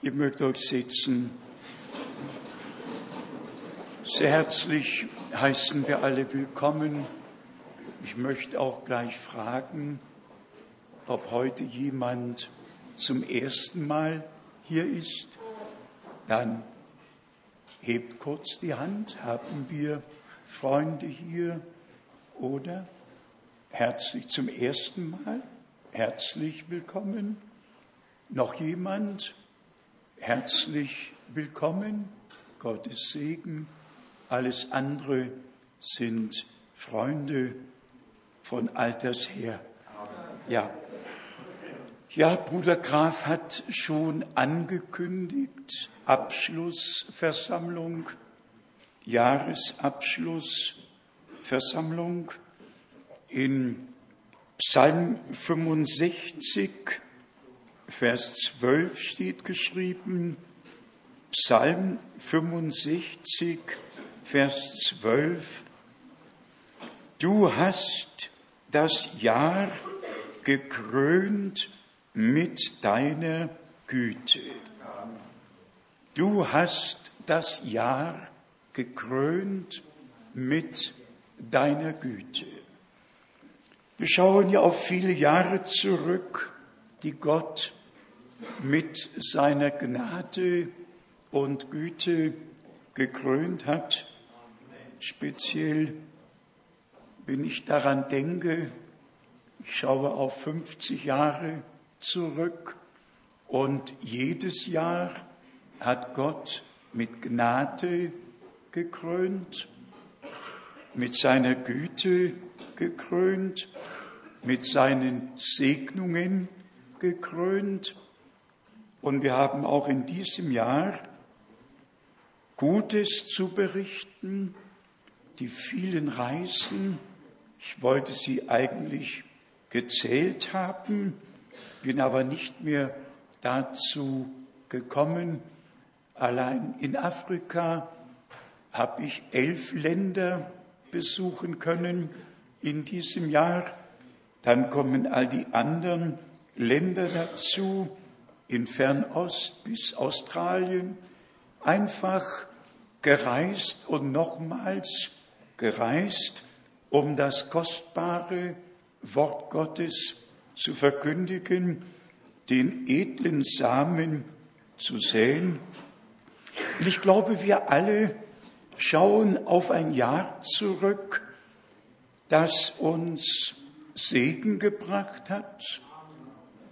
Ihr mögt euch sitzen. Sehr herzlich heißen wir alle willkommen. Ich möchte auch gleich fragen, ob heute jemand zum ersten Mal hier ist. Dann hebt kurz die Hand. Haben wir Freunde hier oder herzlich zum ersten Mal? Herzlich willkommen. Noch jemand? Herzlich willkommen. Gottes Segen. Alles andere sind Freunde von alters her. Ja. Ja, Bruder Graf hat schon angekündigt, Abschlussversammlung, Jahresabschlussversammlung in Psalm 65, Vers 12 steht geschrieben, Psalm 65, Vers 12, Du hast das Jahr gekrönt mit deiner Güte. Du hast das Jahr gekrönt mit deiner Güte. Wir schauen ja auf viele Jahre zurück, die Gott mit seiner Gnade und Güte gekrönt hat. Speziell, wenn ich daran denke, ich schaue auf 50 Jahre zurück und jedes Jahr hat Gott mit Gnade gekrönt, mit seiner Güte gekrönt, mit seinen Segnungen gekrönt. Und wir haben auch in diesem Jahr Gutes zu berichten, die vielen Reisen. Ich wollte sie eigentlich gezählt haben, bin aber nicht mehr dazu gekommen. Allein in Afrika habe ich elf Länder besuchen können in diesem Jahr. Dann kommen all die anderen Länder dazu, in Fernost bis Australien, einfach gereist und nochmals gereist, um das kostbare Wort Gottes zu verkündigen, den edlen Samen zu säen. Und ich glaube, wir alle schauen auf ein Jahr zurück, das uns Segen gebracht hat,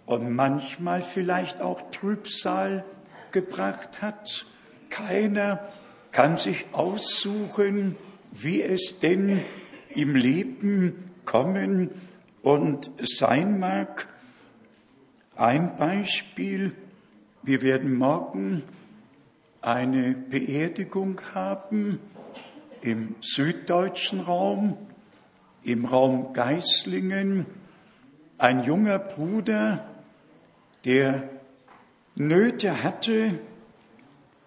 und manchmal vielleicht auch Trübsal gebracht hat. Keiner kann sich aussuchen, wie es denn im Leben kommen und sein mag. Ein Beispiel, wir werden morgen eine Beerdigung haben im süddeutschen Raum, im Raum Geislingen. Ein junger Bruder, der Nöte hatte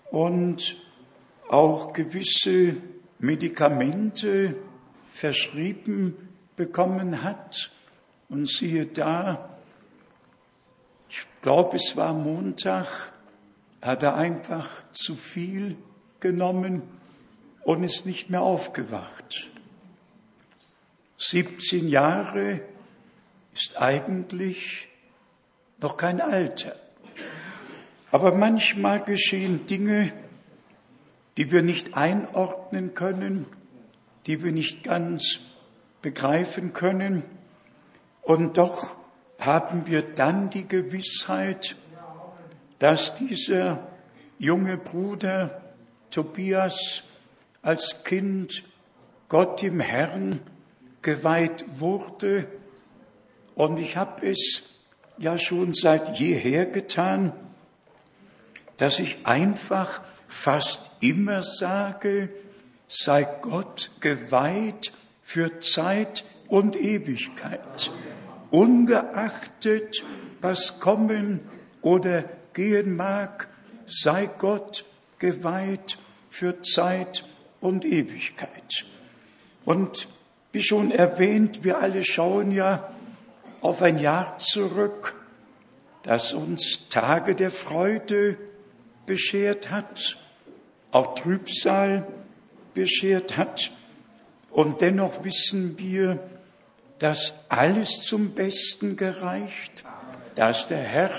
und auch gewisse Medikamente verschrieben bekommen hat. Und siehe da, ich glaube, es war Montag, hat er einfach zu viel genommen und ist nicht mehr aufgewacht. 17 Jahre ist eigentlich noch kein Alter. Aber manchmal geschehen Dinge, die wir nicht einordnen können, die wir nicht ganz begreifen können. Und doch haben wir dann die Gewissheit, dass dieser junge Bruder Tobias als Kind Gott im Herrn geweiht wurde. Und ich habe es ja schon seit jeher getan, dass ich einfach fast immer sage, sei Gott geweiht für Zeit und Ewigkeit, ungeachtet, was kommen oder gehen mag, sei Gott geweiht für Zeit und Ewigkeit. Und wie schon erwähnt, wir alle schauen ja auf ein Jahr zurück, das uns Tage der Freude beschert hat, auch Trübsal beschert hat. Und dennoch wissen wir, dass alles zum Besten gereicht, dass der Herr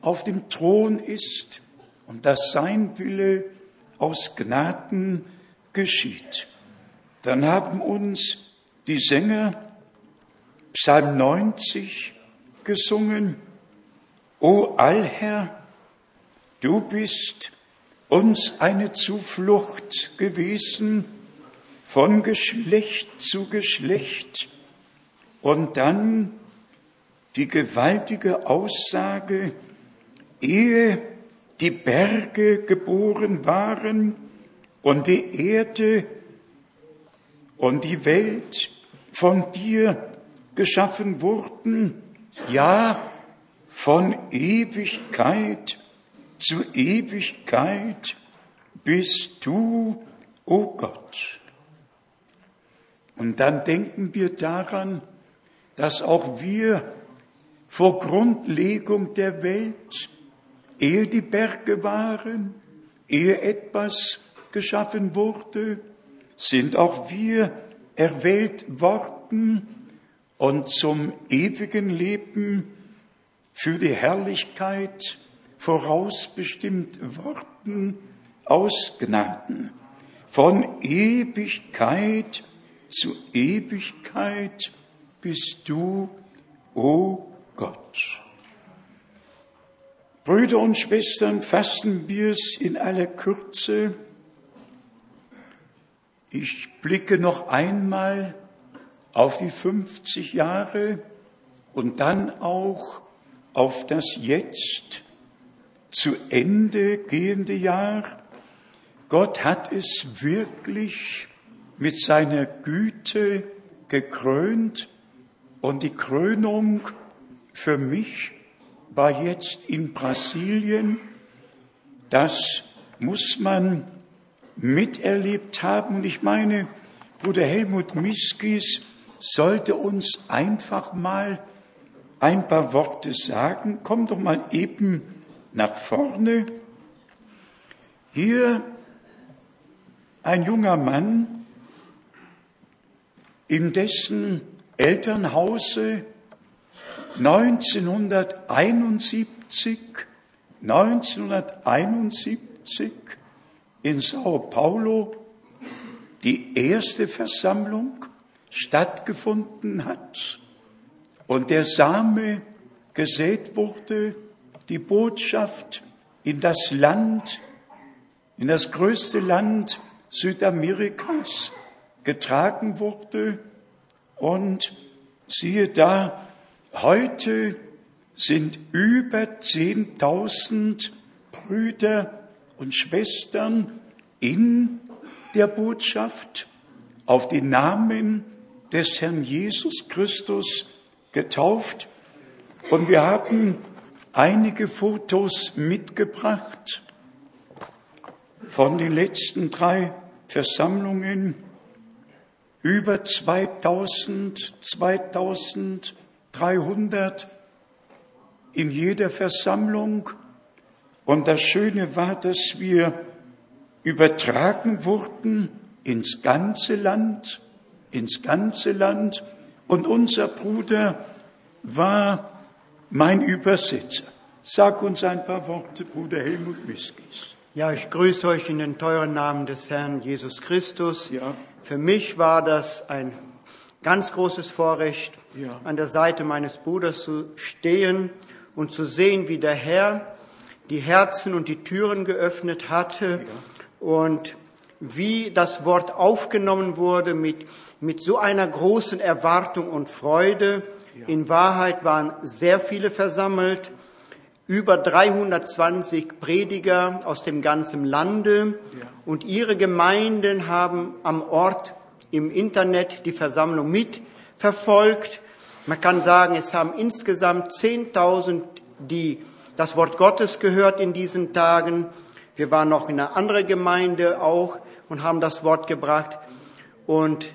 auf dem Thron ist und dass sein Wille aus Gnaden geschieht. Dann haben uns die Sänger Psalm 90 gesungen. O Allherr, du bist uns eine Zuflucht gewesen von Geschlecht zu Geschlecht. Und dann die gewaltige Aussage, ehe die Berge geboren waren und die Erde und die Welt von dir geschaffen wurden, ja, von Ewigkeit zu Ewigkeit bist du, o oh Gott. Und dann denken wir daran, dass auch wir vor Grundlegung der Welt, ehe die Berge waren, ehe etwas geschaffen wurde, sind auch wir erwählt worden und zum ewigen Leben für die Herrlichkeit vorausbestimmt worden aus Gnaden. Von Ewigkeit zu Ewigkeit bist du, o oh Gott. Brüder und Schwestern, fassen wir es in aller Kürze. Ich blicke noch einmal auf die 50 Jahre und dann auch auf das jetzt zu Ende gehende Jahr. Gott hat es wirklich mit seiner Güte gekrönt und die Krönung für mich war jetzt in Brasilien. Das muss man miterlebt haben. Und ich meine, Bruder Helmut Miskis sollte uns einfach mal ein paar Worte sagen. Komm doch mal eben nach vorne. Hier ein junger Mann, in dessen Elternhause 1971, 1971 in Sao Paulo die erste Versammlung stattgefunden hat und der Same gesät wurde, die Botschaft in das Land, in das größte Land Südamerikas getragen wurde. Und siehe da, heute sind über 10.000 Brüder und Schwestern in der Botschaft auf den Namen des Herrn Jesus Christus getauft. Und wir haben einige Fotos mitgebracht von den letzten drei Versammlungen. Über 2000, 2300 in jeder Versammlung. Und das Schöne war, dass wir übertragen wurden ins ganze Land, ins ganze Land. Und unser Bruder war mein Übersetzer. Sag uns ein paar Worte, Bruder Helmut Miskis. Ja, ich grüße euch in den teuren Namen des Herrn Jesus Christus. Ja. Für mich war das ein ganz großes Vorrecht, ja. an der Seite meines Bruders zu stehen und zu sehen, wie der Herr die Herzen und die Türen geöffnet hatte ja und wie das Wort aufgenommen wurde mit, mit so einer großen Erwartung und Freude. In Wahrheit waren sehr viele versammelt, über 320 Prediger aus dem ganzen Lande und ihre Gemeinden haben am Ort im Internet die Versammlung mitverfolgt. Man kann sagen, es haben insgesamt 10.000, die das Wort Gottes gehört in diesen Tagen wir waren noch in einer anderen Gemeinde auch und haben das Wort gebracht. Und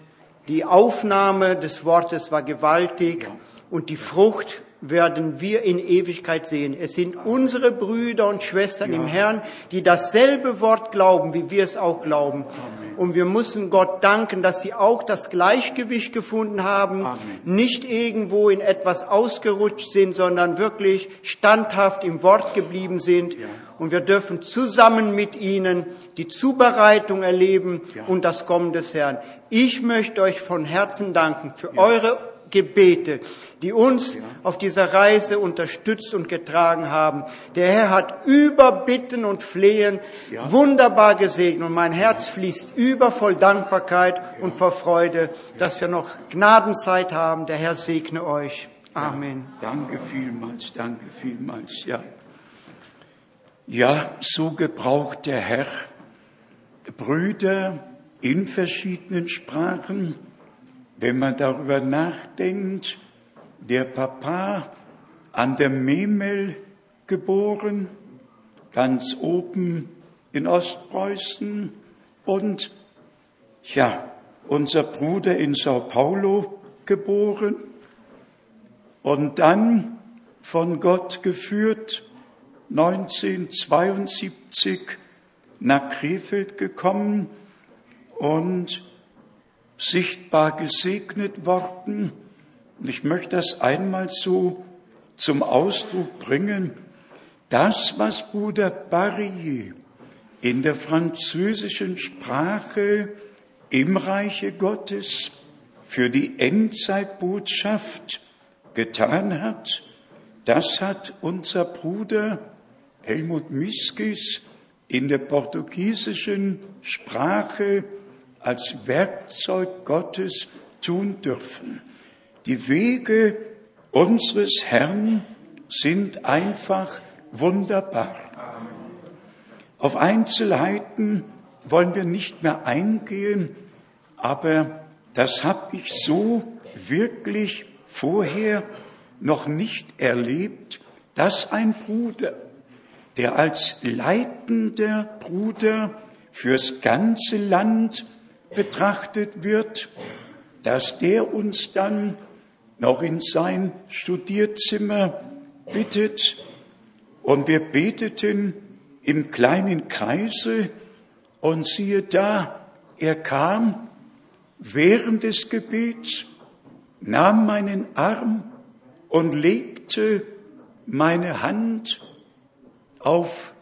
die Aufnahme des Wortes war gewaltig und die Frucht werden wir in Ewigkeit sehen. Es sind unsere Brüder und Schwestern ja. im Herrn, die dasselbe Wort glauben, wie wir es auch glauben. Amen. Und wir müssen Gott danken, dass sie auch das Gleichgewicht gefunden haben, Amen. nicht irgendwo in etwas ausgerutscht sind, sondern wirklich standhaft im Wort geblieben sind. Ja. Und wir dürfen zusammen mit ihnen die Zubereitung erleben ja. und das Kommen des Herrn. Ich möchte euch von Herzen danken für eure Gebete, die uns ja. auf dieser Reise unterstützt und getragen haben. Der Herr hat über Bitten und Flehen ja. wunderbar gesegnet und mein Herz fließt über voll Dankbarkeit ja. und vor Freude, dass wir noch Gnadenzeit haben. Der Herr segne euch. Amen. danke vielmals, danke vielmals, ja. Ja, so gebraucht der Herr Brüder in verschiedenen Sprachen, wenn man darüber nachdenkt, der Papa an der Memel geboren, ganz oben in Ostpreußen. Und ja, unser Bruder in Sao Paulo geboren. Und dann von Gott geführt 1972 nach Krefeld gekommen und sichtbar gesegnet worden und ich möchte das einmal so zum Ausdruck bringen. Das, was Bruder Barrier in der französischen Sprache im Reiche Gottes für die Endzeitbotschaft getan hat, das hat unser Bruder Helmut Miskis in der portugiesischen Sprache als Werkzeug Gottes tun dürfen. Die Wege unseres Herrn sind einfach wunderbar. Auf Einzelheiten wollen wir nicht mehr eingehen, aber das habe ich so wirklich vorher noch nicht erlebt, dass ein Bruder, der als leitender Bruder fürs ganze Land betrachtet wird, dass der uns dann noch in sein Studierzimmer bittet. Und wir beteten im kleinen Kreise und siehe da, er kam während des Gebets, nahm meinen Arm und legte meine Hand auf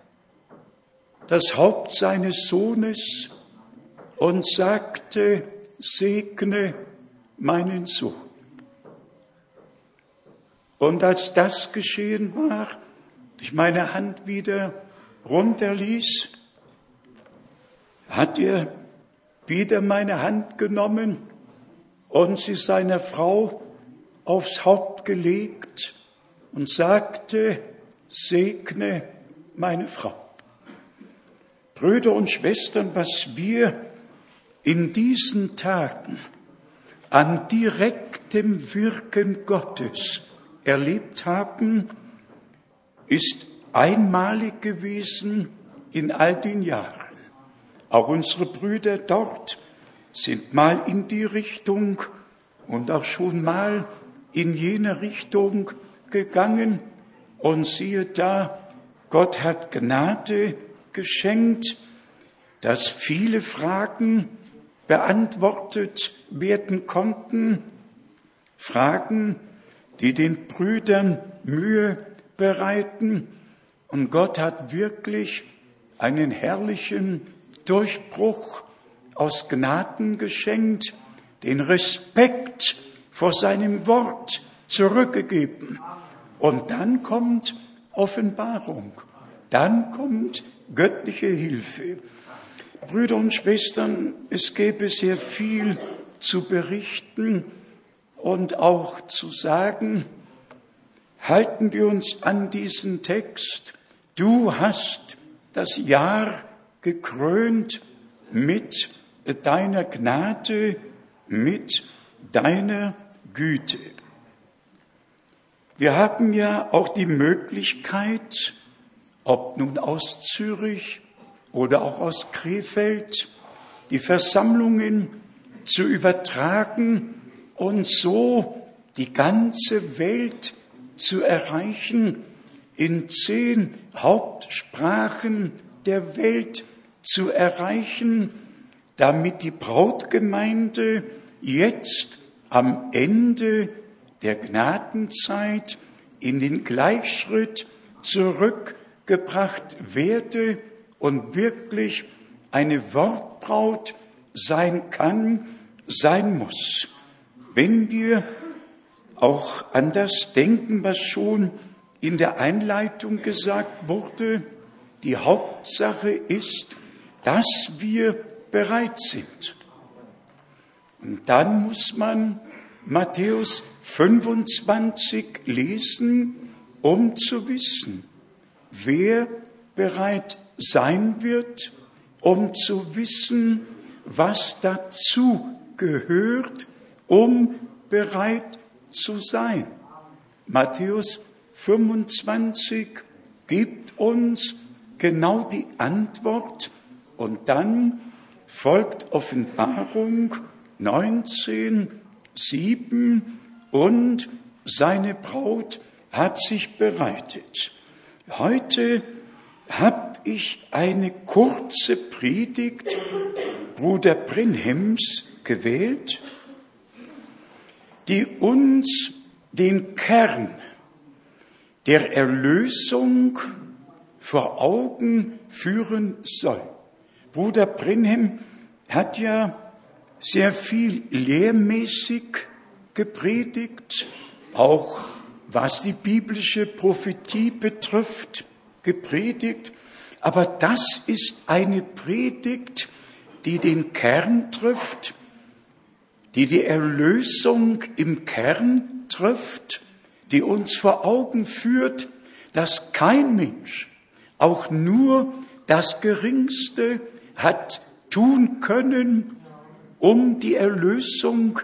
das Haupt seines Sohnes und sagte, segne meinen Sohn. Und als das geschehen war, ich meine Hand wieder runterließ, hat er wieder meine Hand genommen und sie seiner Frau aufs Haupt gelegt und sagte, segne meine Frau. Brüder und Schwestern, was wir in diesen Tagen an direktem Wirken Gottes erlebt haben, ist einmalig gewesen in all den Jahren. Auch unsere Brüder dort sind mal in die Richtung und auch schon mal in jene Richtung gegangen und siehe da, Gott hat Gnade geschenkt, dass viele Fragen beantwortet werden konnten, Fragen, die den Brüdern Mühe bereiten. Und Gott hat wirklich einen herrlichen Durchbruch aus Gnaden geschenkt, den Respekt vor seinem Wort zurückgegeben. Und dann kommt Offenbarung, dann kommt göttliche Hilfe. Brüder und Schwestern, es gäbe sehr viel zu berichten und auch zu sagen, halten wir uns an diesen Text. Du hast das Jahr gekrönt mit deiner Gnade, mit deiner Güte. Wir haben ja auch die Möglichkeit, ob nun aus Zürich oder auch aus Krefeld, die Versammlungen zu übertragen und so die ganze Welt zu erreichen, in zehn Hauptsprachen der Welt zu erreichen, damit die Brautgemeinde jetzt am Ende der Gnadenzeit in den Gleichschritt zurückgebracht werde und wirklich eine Wortbraut sein kann, sein muss. Wenn wir auch an das denken, was schon in der Einleitung gesagt wurde, die Hauptsache ist, dass wir bereit sind. Und dann muss man Matthäus 25 lesen, um zu wissen, wer bereit sein wird, um zu wissen, was dazu gehört, um bereit zu sein. Matthäus 25 gibt uns genau die Antwort und dann folgt Offenbarung 19, 7 und seine Braut hat sich bereitet. Heute habe ich eine kurze Predigt Bruder Brinhems gewählt, die uns den Kern der Erlösung vor Augen führen soll. Bruder Brinhem hat ja sehr viel lehrmäßig gepredigt, auch was die biblische Prophetie betrifft, gepredigt. Aber das ist eine Predigt, die den Kern trifft, die die Erlösung im Kern trifft, die uns vor Augen führt, dass kein Mensch auch nur das Geringste hat tun können, um die Erlösung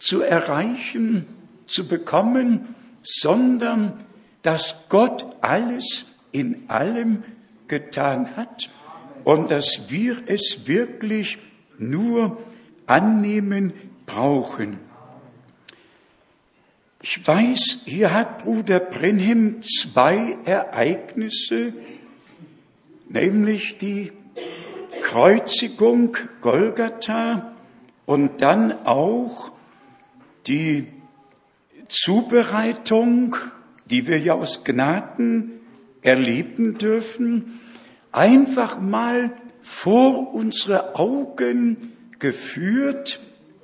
zu erreichen, zu bekommen, sondern dass Gott alles in allem getan hat und dass wir es wirklich nur annehmen brauchen. Ich weiß, hier hat Bruder Brenhem zwei Ereignisse, nämlich die Kreuzigung Golgatha und dann auch die Zubereitung, die wir ja aus Gnaden erleben dürfen, einfach mal vor unsere Augen geführt,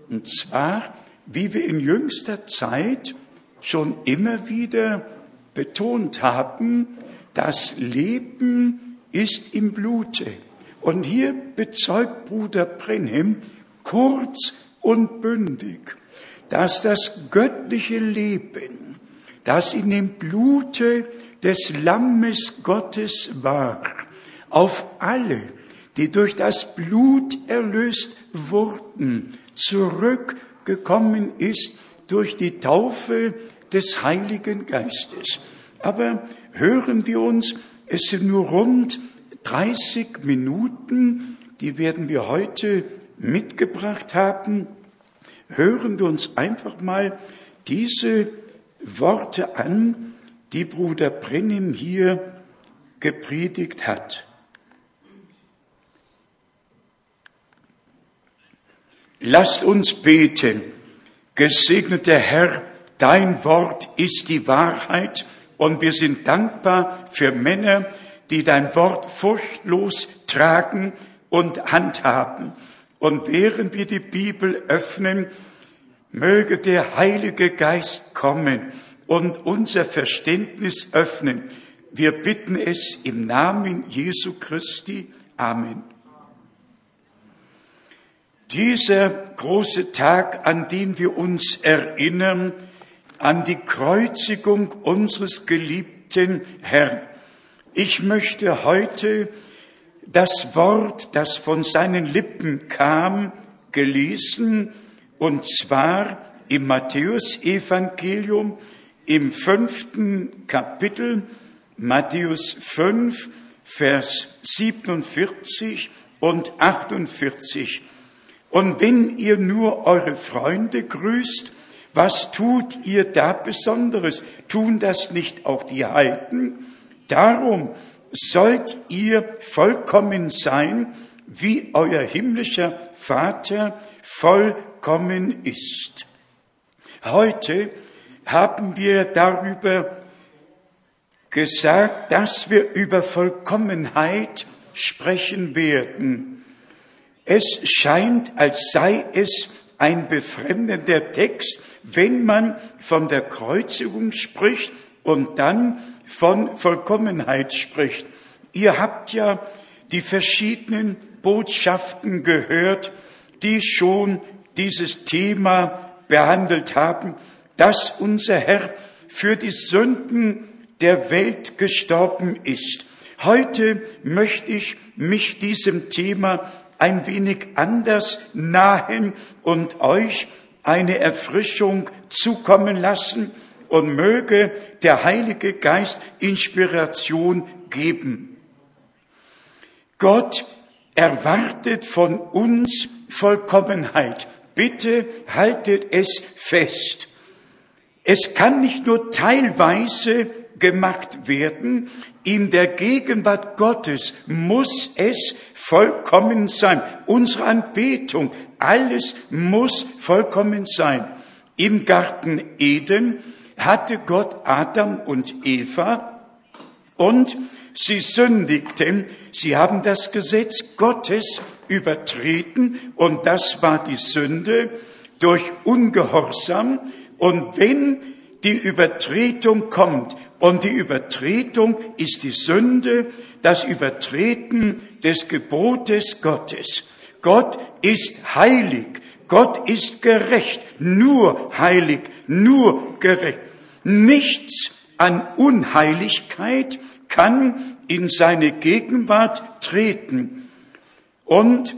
und zwar, wie wir in jüngster Zeit schon immer wieder betont haben, das Leben ist im Blute. Und hier bezeugt Bruder Brenhem kurz und bündig, dass das göttliche Leben, das in dem Blute des Lammes Gottes war, auf alle, die durch das Blut erlöst wurden, zurückgekommen ist durch die Taufe des Heiligen Geistes. Aber hören wir uns, es sind nur rund 30 Minuten, die werden wir heute mitgebracht haben. Hören wir uns einfach mal diese Worte an, die Bruder Brennim hier gepredigt hat. Lasst uns beten. Gesegneter Herr, dein Wort ist die Wahrheit und wir sind dankbar für Männer, die dein Wort furchtlos tragen und handhaben. Und während wir die Bibel öffnen, möge der Heilige Geist kommen und unser Verständnis öffnen. Wir bitten es im Namen Jesu Christi. Amen. Dieser große Tag, an den wir uns erinnern, an die Kreuzigung unseres geliebten Herrn. Ich möchte heute das Wort, das von seinen Lippen kam, gelesen, und zwar im Matthäusevangelium im fünften Kapitel, Matthäus 5, Vers 47 und 48. Und wenn ihr nur eure Freunde grüßt, Was tut ihr da Besonderes? Tun das nicht auch die Heiden? Darum sollt ihr vollkommen sein, wie euer himmlischer Vater vollkommen ist. Heute haben wir darüber gesagt, dass wir über Vollkommenheit sprechen werden. Es scheint, als sei es ein befremdender Text, wenn man von der Kreuzigung spricht und dann von Vollkommenheit spricht. Ihr habt ja die verschiedenen Botschaften gehört, die schon dieses Thema behandelt haben, dass unser Herr für die Sünden der Welt gestorben ist. Heute möchte ich mich diesem Thema ein wenig anders nahen und euch eine Erfrischung zukommen lassen und möge der Heilige Geist Inspiration geben. Gott erwartet von uns Vollkommenheit. Bitte haltet es fest. Es kann nicht nur teilweise gemacht werden. In der Gegenwart Gottes muss es vollkommen sein. Unsere Anbetung, alles muss vollkommen sein. Im Garten Eden hatte Gott Adam und Eva und sie sündigten. Sie haben das Gesetz Gottes übertreten und das war die Sünde durch Ungehorsam. Und wenn die Übertretung kommt, und die Übertretung ist die Sünde, das Übertreten des Gebotes Gottes. Gott ist heilig, Gott ist gerecht, nur heilig, nur gerecht. Nichts an Unheiligkeit kann in seine Gegenwart treten. Und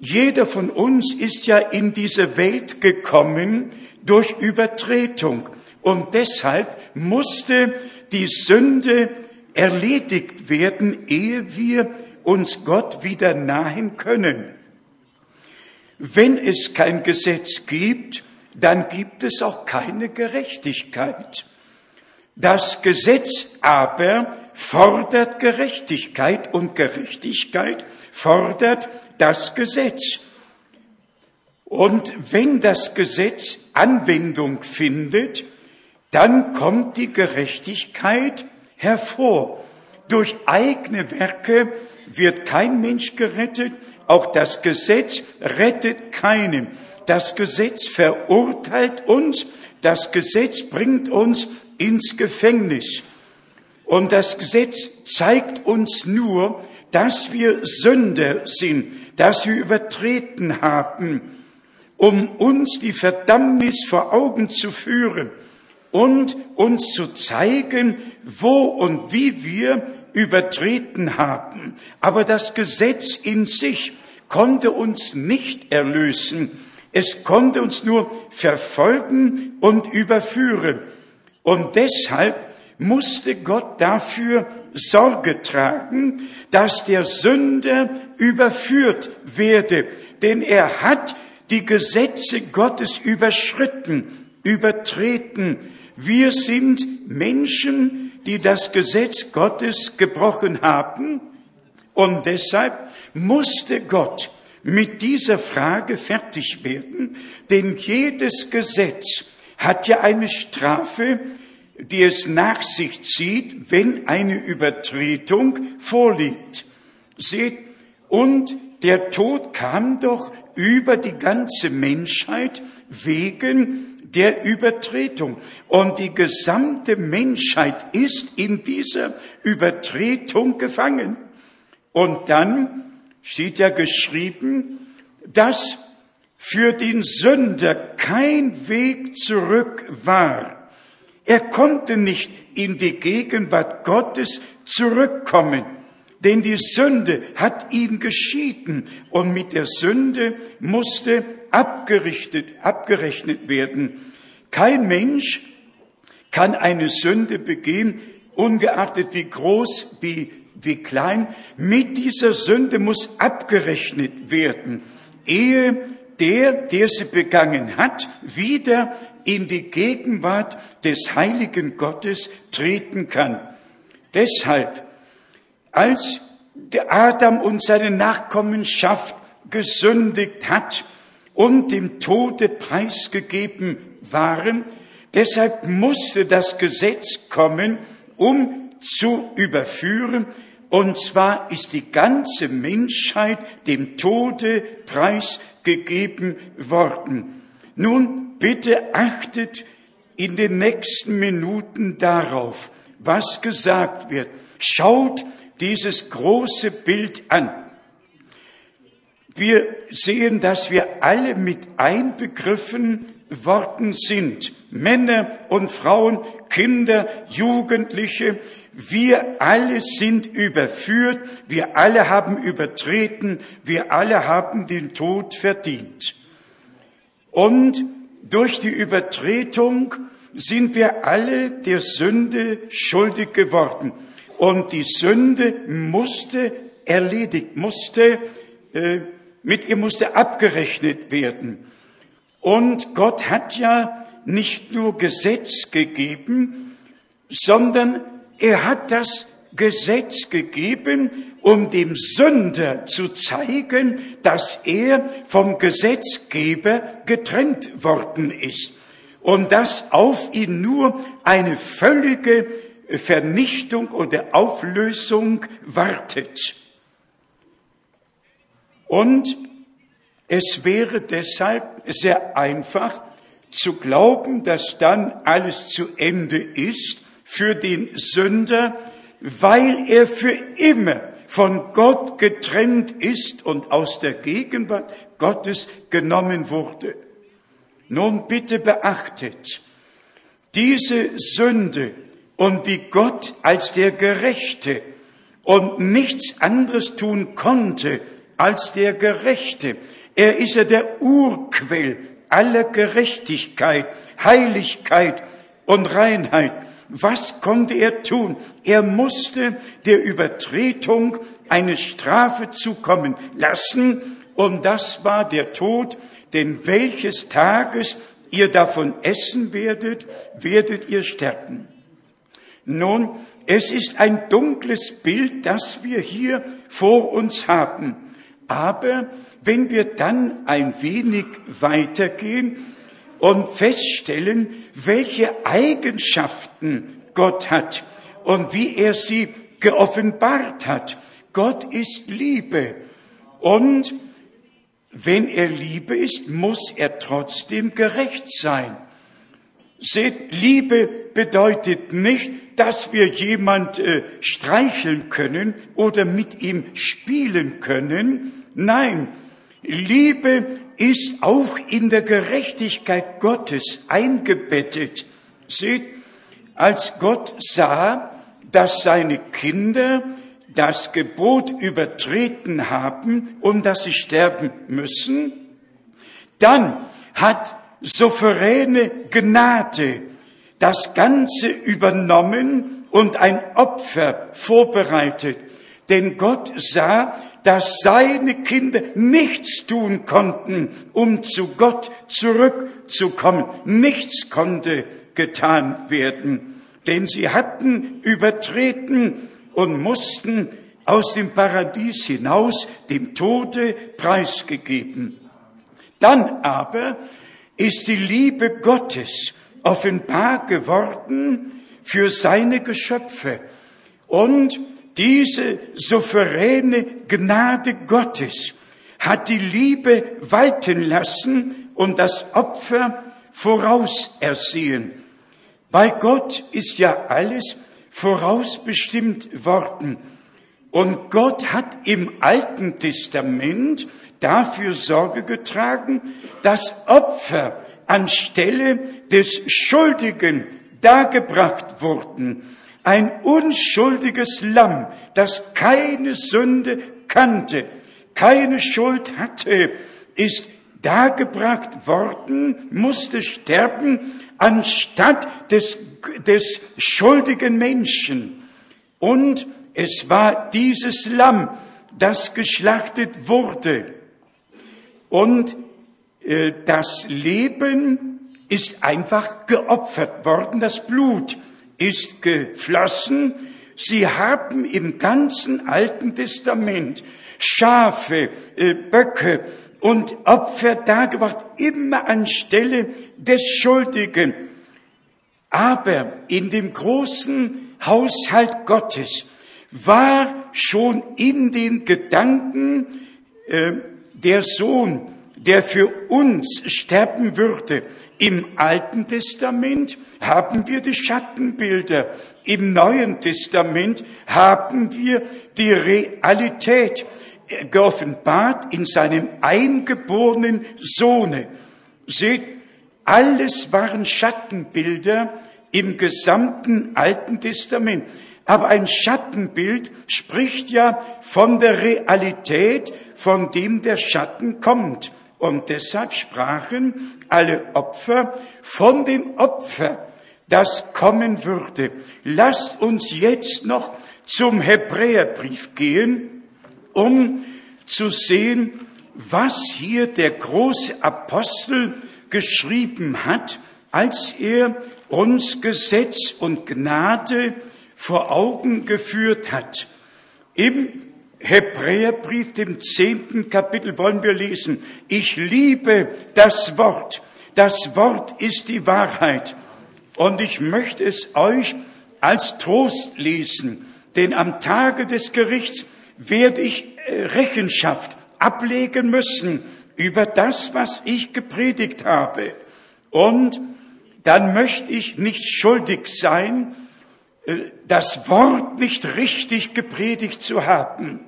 jeder von uns ist ja in diese Welt gekommen durch Übertretung. Und deshalb musste die Sünde erledigt werden, ehe wir uns Gott wieder nahen können. Wenn es kein Gesetz gibt, dann gibt es auch keine Gerechtigkeit. Das Gesetz aber fordert Gerechtigkeit und Gerechtigkeit fordert das Gesetz. Und wenn das Gesetz Anwendung findet, dann kommt die Gerechtigkeit hervor. Durch eigene Werke wird kein Mensch gerettet, auch das Gesetz rettet keinen. Das Gesetz verurteilt uns, das Gesetz bringt uns ins Gefängnis. Und das Gesetz zeigt uns nur, dass wir Sünder sind, dass wir übertreten haben, um uns die Verdammnis vor Augen zu führen und uns zu zeigen, wo und wie wir übertreten haben. Aber das Gesetz in sich konnte uns nicht erlösen. Es konnte uns nur verfolgen und überführen. Und deshalb musste Gott dafür Sorge tragen, dass der Sünder überführt werde. Denn er hat die Gesetze Gottes überschritten, übertreten, wir sind Menschen, die das Gesetz Gottes gebrochen haben und deshalb musste Gott mit dieser Frage fertig werden, denn jedes Gesetz hat ja eine Strafe, die es nach sich zieht, wenn eine Übertretung vorliegt. Seht, und der Tod kam doch über die ganze Menschheit wegen der Übertretung. Und die gesamte Menschheit ist in dieser Übertretung gefangen. Und dann steht ja geschrieben, dass für den Sünder kein Weg zurück war. Er konnte nicht in die Gegenwart Gottes zurückkommen, denn die Sünde hat ihn geschieden und mit der Sünde musste abgerichtet, abgerechnet werden. Kein Mensch kann eine Sünde begehen, ungeachtet wie groß, wie, wie klein. Mit dieser Sünde muss abgerechnet werden, ehe der, der sie begangen hat, wieder in die Gegenwart des heiligen Gottes treten kann. Deshalb, als der Adam und seine Nachkommenschaft gesündigt hat und dem Tode preisgegeben waren, deshalb musste das Gesetz kommen, um zu überführen, und zwar ist die ganze Menschheit dem Tode preisgegeben worden. Nun bitte achtet in den nächsten Minuten darauf, was gesagt wird. Schaut dieses große Bild an. Wir sehen, dass wir alle mit einbegriffen worden sind. Männer und Frauen, Kinder, Jugendliche, wir alle sind überführt, wir alle haben übertreten, wir alle haben den Tod verdient. Und durch die Übertretung sind wir alle der Sünde schuldig geworden. Und die Sünde musste erledigt, musste, äh, mit ihr musste abgerechnet werden. Und Gott hat ja nicht nur Gesetz gegeben, sondern er hat das Gesetz gegeben, um dem Sünder zu zeigen, dass er vom Gesetzgeber getrennt worden ist und dass auf ihn nur eine völlige Vernichtung oder Auflösung wartet. Und es wäre deshalb sehr einfach zu glauben, dass dann alles zu Ende ist für den Sünder, weil er für immer von Gott getrennt ist und aus der Gegenwart Gottes genommen wurde. Nun bitte beachtet, diese Sünde und wie Gott als der Gerechte und nichts anderes tun konnte als der Gerechte. Er ist ja der Urquell aller Gerechtigkeit, Heiligkeit und Reinheit. Was konnte er tun? Er musste der Übertretung eine Strafe zukommen lassen, und das war der Tod, denn welches Tages ihr davon essen werdet, werdet ihr sterben. Nun, es ist ein dunkles Bild, das wir hier vor uns haben. Aber wenn wir dann ein wenig weitergehen und feststellen, welche Eigenschaften Gott hat und wie er sie geoffenbart hat. Gott ist Liebe. Und wenn er Liebe ist, muss er trotzdem gerecht sein. Seht, Liebe bedeutet nicht, dass wir jemand äh, streicheln können oder mit ihm spielen können. Nein, Liebe ist auch in der Gerechtigkeit Gottes eingebettet. Seht, als Gott sah, dass seine Kinder das Gebot übertreten haben und dass sie sterben müssen, dann hat souveräne Gnade das Ganze übernommen und ein Opfer vorbereitet. Denn Gott sah, dass seine Kinder nichts tun konnten, um zu Gott zurückzukommen. Nichts konnte getan werden, denn sie hatten übertreten und mussten aus dem Paradies hinaus dem Tode preisgegeben. Dann aber ist die Liebe Gottes offenbar geworden für seine Geschöpfe. Und diese souveräne Gnade Gottes hat die Liebe walten lassen und das Opfer vorausersehen. Bei Gott ist ja alles vorausbestimmt worden. Und Gott hat im Alten Testament dafür Sorge getragen, dass Opfer anstelle des Schuldigen dargebracht wurden. Ein unschuldiges Lamm, das keine Sünde kannte, keine Schuld hatte, ist dargebracht worden, musste sterben anstatt des, des schuldigen Menschen. Und es war dieses Lamm, das geschlachtet wurde. Und äh, das Leben ist einfach geopfert worden, das Blut ist geflossen. Sie haben im ganzen Alten Testament Schafe, äh, Böcke und Opfer dargebracht, immer anstelle des Schuldigen. Aber in dem großen Haushalt Gottes war schon in den Gedanken äh, der Sohn, der für uns sterben würde. Im Alten Testament haben wir die Schattenbilder, im Neuen Testament haben wir die Realität geoffenbart in seinem eingeborenen Sohne. Seht, alles waren Schattenbilder im gesamten Alten Testament. Aber ein Schattenbild spricht ja von der Realität, von dem der Schatten kommt. Und deshalb sprachen alle Opfer von dem Opfer, das kommen würde. Lasst uns jetzt noch zum Hebräerbrief gehen, um zu sehen, was hier der große Apostel geschrieben hat, als er uns Gesetz und Gnade vor Augen geführt hat. Im Hebräerbrief, dem zehnten Kapitel wollen wir lesen, ich liebe das Wort. Das Wort ist die Wahrheit. Und ich möchte es euch als Trost lesen, denn am Tage des Gerichts werde ich äh, Rechenschaft ablegen müssen über das, was ich gepredigt habe. Und dann möchte ich nicht schuldig sein, das Wort nicht richtig gepredigt zu haben.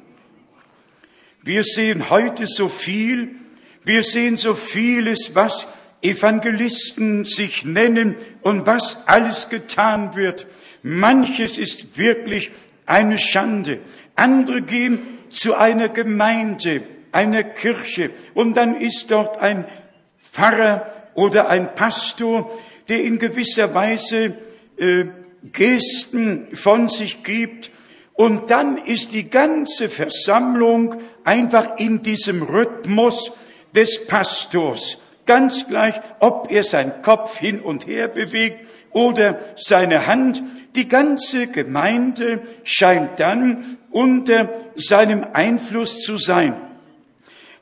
Wir sehen heute so viel, wir sehen so vieles, was Evangelisten sich nennen und was alles getan wird. Manches ist wirklich eine Schande. Andere gehen zu einer Gemeinde, einer Kirche und dann ist dort ein Pfarrer oder ein Pastor, der in gewisser Weise äh, Gesten von sich gibt und dann ist die ganze Versammlung einfach in diesem Rhythmus des Pastors. Ganz gleich, ob er seinen Kopf hin und her bewegt oder seine Hand. Die ganze Gemeinde scheint dann unter seinem Einfluss zu sein.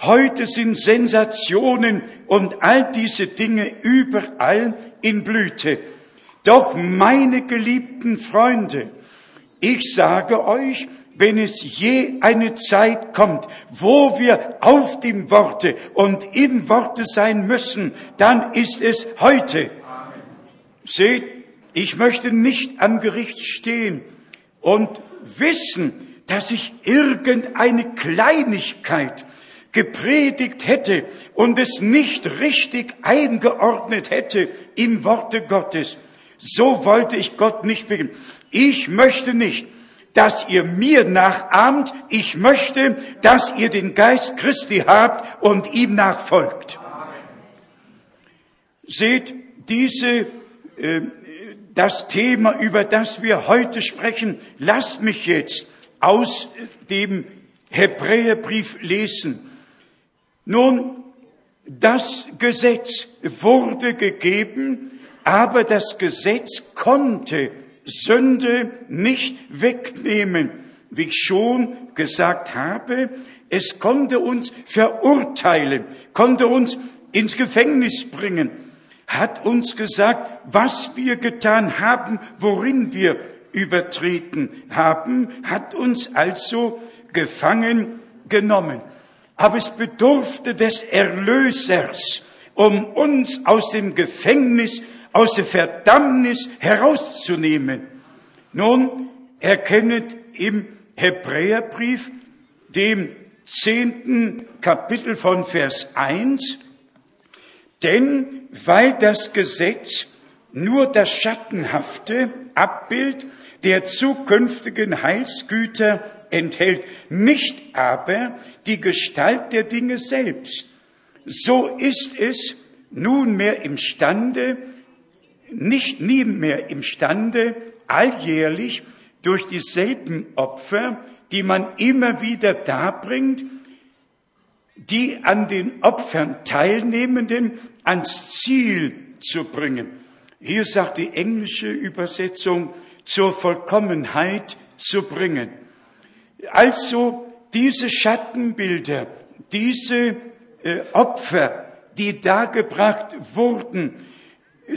Heute sind Sensationen und all diese Dinge überall in Blüte. Doch meine geliebten Freunde, ich sage euch, wenn es je eine Zeit kommt, wo wir auf dem Worte und im Worte sein müssen, dann ist es heute. Seht, ich möchte nicht am Gericht stehen und wissen, dass ich irgendeine Kleinigkeit gepredigt hätte und es nicht richtig eingeordnet hätte im Worte Gottes. So wollte ich Gott nicht wegen. Ich möchte nicht, dass ihr mir nachahmt. Ich möchte, dass ihr den Geist Christi habt und ihm nachfolgt. Seht, diese, äh, das Thema, über das wir heute sprechen, lasst mich jetzt aus dem Hebräerbrief lesen. Nun, das Gesetz wurde gegeben, aber das Gesetz konnte Sünde nicht wegnehmen. Wie ich schon gesagt habe, es konnte uns verurteilen, konnte uns ins Gefängnis bringen, hat uns gesagt, was wir getan haben, worin wir übertreten haben, hat uns also gefangen genommen. Aber es bedurfte des Erlösers, um uns aus dem Gefängnis aus der Verdammnis herauszunehmen. Nun, erkennet im Hebräerbrief, dem zehnten Kapitel von Vers 1, denn weil das Gesetz nur das schattenhafte Abbild der zukünftigen Heilsgüter enthält, nicht aber die Gestalt der Dinge selbst. So ist es nunmehr imstande, nicht nie mehr imstande, alljährlich durch dieselben Opfer, die man immer wieder darbringt, die an den Opfern teilnehmenden ans Ziel zu bringen. Hier sagt die englische Übersetzung, zur Vollkommenheit zu bringen. Also diese Schattenbilder, diese äh, Opfer, die dargebracht wurden,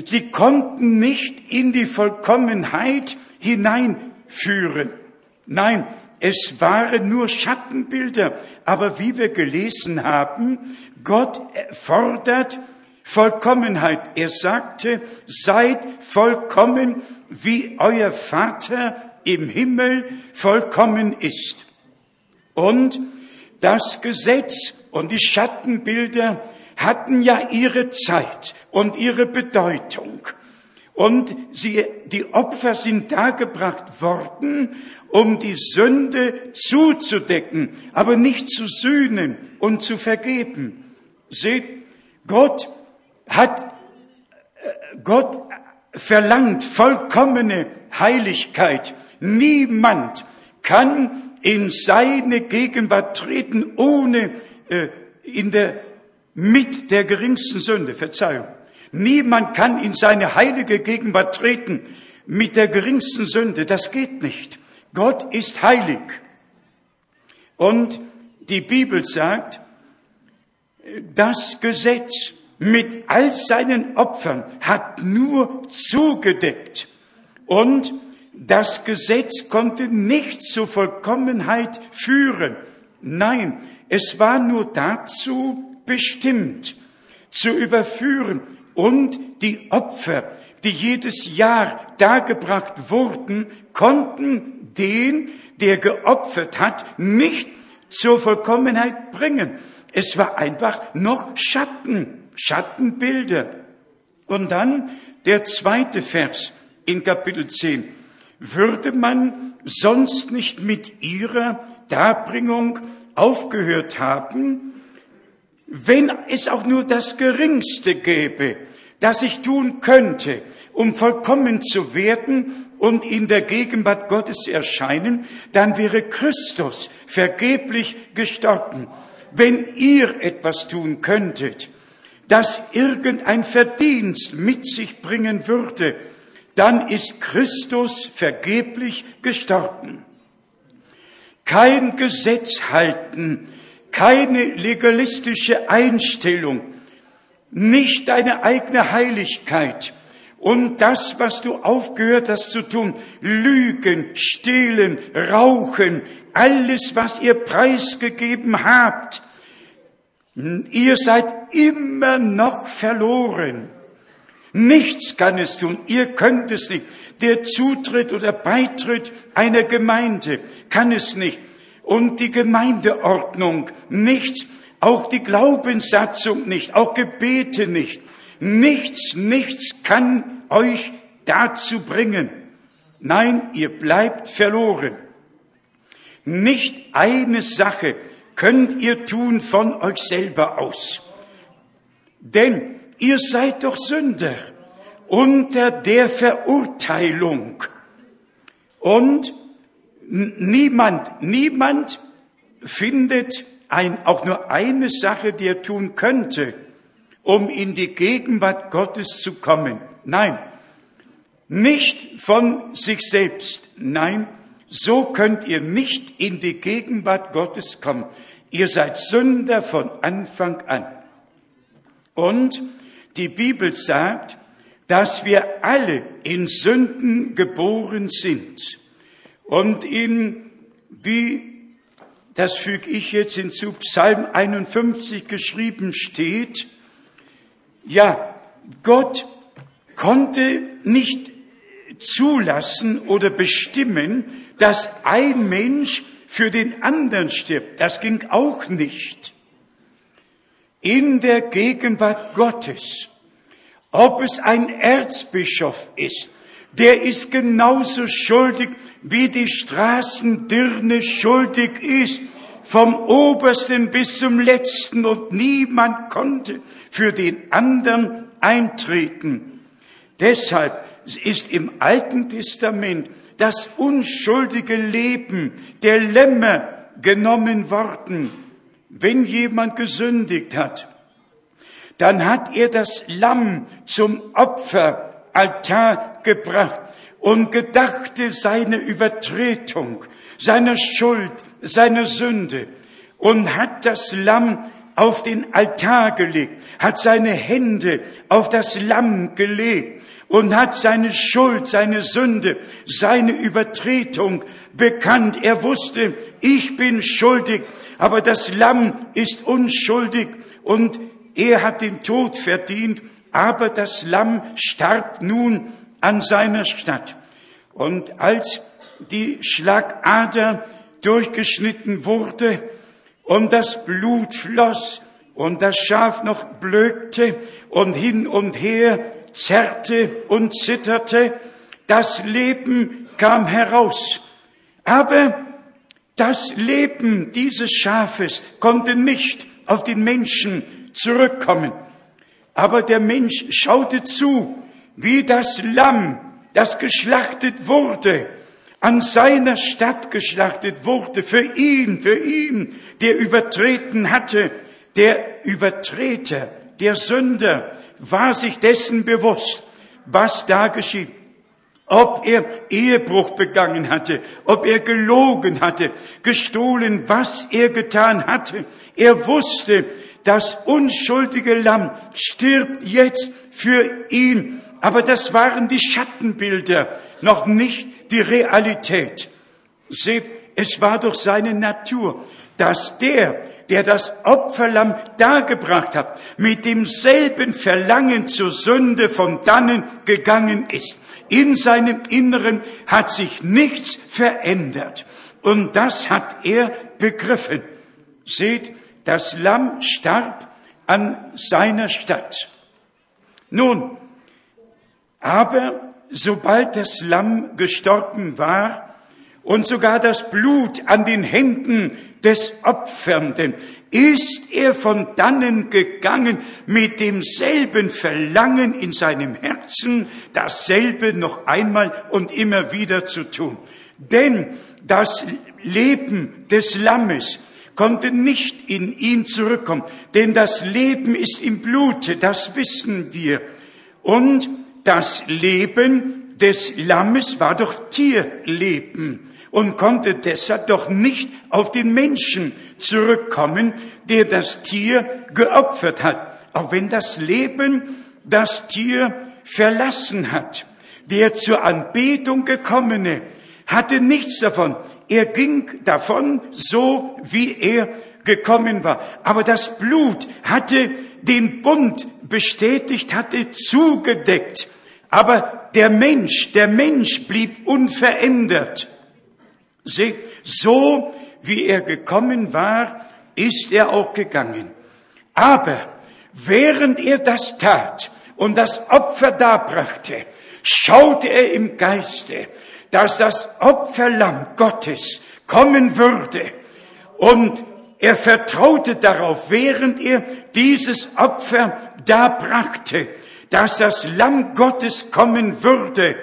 sie konnten nicht in die Vollkommenheit hineinführen. Nein, es waren nur Schattenbilder. Aber wie wir gelesen haben, Gott fordert Vollkommenheit. Er sagte, seid vollkommen, wie euer Vater im Himmel vollkommen ist. Und das Gesetz und die Schattenbilder hatten ja ihre Zeit und ihre Bedeutung. Und sie, die Opfer sind dargebracht worden, um die Sünde zuzudecken, aber nicht zu sühnen und zu vergeben. Seht, Gott hat, äh, Gott verlangt vollkommene Heiligkeit. Niemand kann in seine Gegenwart treten, ohne äh, in der mit der geringsten Sünde, Verzeihung. Niemand kann in seine heilige Gegenwart treten mit der geringsten Sünde. Das geht nicht. Gott ist heilig. Und die Bibel sagt, das Gesetz mit all seinen Opfern hat nur zugedeckt. Und das Gesetz konnte nicht zur Vollkommenheit führen. Nein, es war nur dazu bestimmt, zu überführen und die Opfer, die jedes Jahr dargebracht wurden, konnten den, der geopfert hat, nicht zur Vollkommenheit bringen. Es war einfach noch Schatten, Schattenbilder. Und dann der zweite Vers in Kapitel 10. Würde man sonst nicht mit ihrer Darbringung aufgehört haben, wenn es auch nur das Geringste gäbe, das ich tun könnte, um vollkommen zu werden und in der Gegenwart Gottes zu erscheinen, dann wäre Christus vergeblich gestorben. Wenn ihr etwas tun könntet, das irgendein Verdienst mit sich bringen würde, dann ist Christus vergeblich gestorben. Kein Gesetz halten, keine legalistische Einstellung, nicht deine eigene Heiligkeit und das, was du aufgehört hast zu tun, Lügen, Stehlen, Rauchen, alles, was ihr preisgegeben habt, ihr seid immer noch verloren. Nichts kann es tun. Ihr könnt es nicht. Der Zutritt oder Beitritt einer Gemeinde kann es nicht. Und die Gemeindeordnung nichts. Auch die Glaubenssatzung nicht. Auch Gebete nicht. Nichts, nichts kann euch dazu bringen. Nein, ihr bleibt verloren. Nicht eine Sache könnt ihr tun von euch selber aus. Denn ihr seid doch Sünder unter der Verurteilung. Und niemand, niemand findet ein, auch nur eine Sache, die er tun könnte, um in die Gegenwart Gottes zu kommen. Nein, nicht von sich selbst. Nein, so könnt ihr nicht in die Gegenwart Gottes kommen. Ihr seid Sünder von Anfang an. Und die Bibel sagt, dass wir alle in Sünden geboren sind. Und in, wie, das füge ich jetzt hinzu, Psalm 51 geschrieben steht, ja, Gott konnte nicht zulassen oder bestimmen, dass ein Mensch für den anderen stirbt. Das ging auch nicht in der Gegenwart Gottes. Ob es ein Erzbischof ist, der ist genauso schuldig, wie die Straßendirne schuldig ist, vom obersten bis zum letzten und niemand konnte für den anderen eintreten. Deshalb ist im Alten Testament das unschuldige Leben der Lämmer genommen worden wenn jemand gesündigt hat, dann hat er das Lamm zum Opferaltar gebracht und gedachte seine Übertretung, seiner Schuld, seiner Sünde und hat das Lamm auf den Altar gelegt, hat seine Hände auf das Lamm gelegt und hat seine Schuld, seine Sünde, seine Übertretung bekannt. Er wusste, ich bin schuldig, aber das Lamm ist unschuldig und er hat den Tod verdient, aber das Lamm starb nun an seiner Stadt. Und als die Schlagader durchgeschnitten wurde und das Blut floss und das Schaf noch blökte und hin und her zerrte und zitterte, das Leben kam heraus. Aber das Leben dieses Schafes konnte nicht auf den Menschen zurückkommen. Aber der Mensch schaute zu, wie das Lamm, das geschlachtet wurde, an seiner Stadt geschlachtet wurde, für ihn, für ihn, der übertreten hatte, der Übertreter, der Sünder, war sich dessen bewusst, was da geschieht. Ob er Ehebruch begangen hatte, ob er gelogen hatte, gestohlen, was er getan hatte. Er wusste, das unschuldige Lamm stirbt jetzt für ihn. Aber das waren die Schattenbilder, noch nicht die Realität. Seht, es war doch seine Natur, dass der, der das Opferlamm dargebracht hat, mit demselben Verlangen zur Sünde von dannen gegangen ist. In seinem Inneren hat sich nichts verändert. Und das hat er begriffen. Seht, das Lamm starb an seiner Stadt. Nun, aber sobald das Lamm gestorben war und sogar das Blut an den Händen des Opfernden, ist er von dannen gegangen mit demselben Verlangen in seinem Herzen, dasselbe noch einmal und immer wieder zu tun. Denn das Leben des Lammes konnte nicht in ihn zurückkommen, denn das Leben ist im Blute, das wissen wir. Und das Leben des Lammes war doch Tierleben und konnte deshalb doch nicht auf den Menschen zurückkommen, der das Tier geopfert hat, auch wenn das Leben das Tier verlassen hat. Der zur Anbetung gekommene hatte nichts davon. Er ging davon so, wie er gekommen war. Aber das Blut hatte den Bund bestätigt, hatte zugedeckt. Aber der Mensch, der Mensch blieb unverändert. Seht, so wie er gekommen war, ist er auch gegangen. Aber während er das tat und das Opfer darbrachte, schaute er im Geiste, dass das Opferlamm Gottes kommen würde. Und er vertraute darauf, während er dieses Opfer darbrachte, dass das Lamm Gottes kommen würde,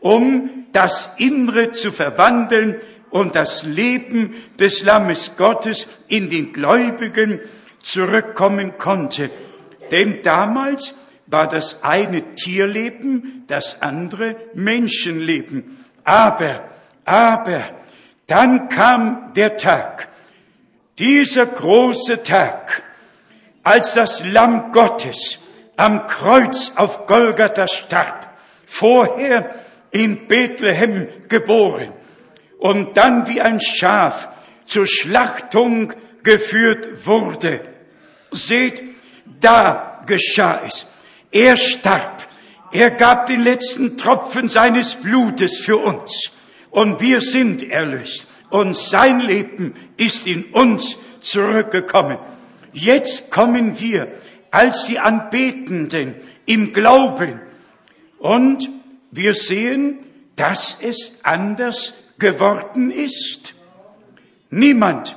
um das Innere zu verwandeln und das Leben des Lammes Gottes in den Gläubigen zurückkommen konnte. Denn damals war das eine Tierleben, das andere Menschenleben. Aber, aber, dann kam der Tag, dieser große Tag, als das Lamm Gottes am Kreuz auf Golgatha starb, vorher in Bethlehem geboren und dann wie ein Schaf zur Schlachtung geführt wurde. Seht, da geschah es. Er starb. Er gab den letzten Tropfen seines Blutes für uns. Und wir sind erlöst. Und sein Leben ist in uns zurückgekommen. Jetzt kommen wir als die Anbetenden im Glauben. Und wir sehen, dass es anders geworden ist. Niemand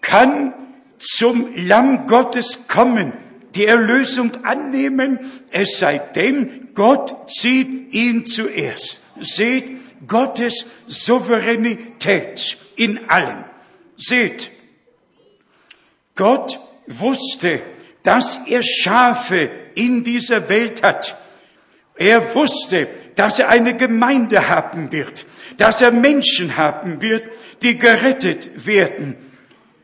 kann zum Lamm Gottes kommen, die Erlösung annehmen, es sei denn, Gott zieht ihn zuerst. Seht Gottes Souveränität in allem. Seht, Gott wusste, dass er Schafe in dieser Welt hat. Er wusste, dass er eine Gemeinde haben wird, dass er Menschen haben wird, die gerettet werden.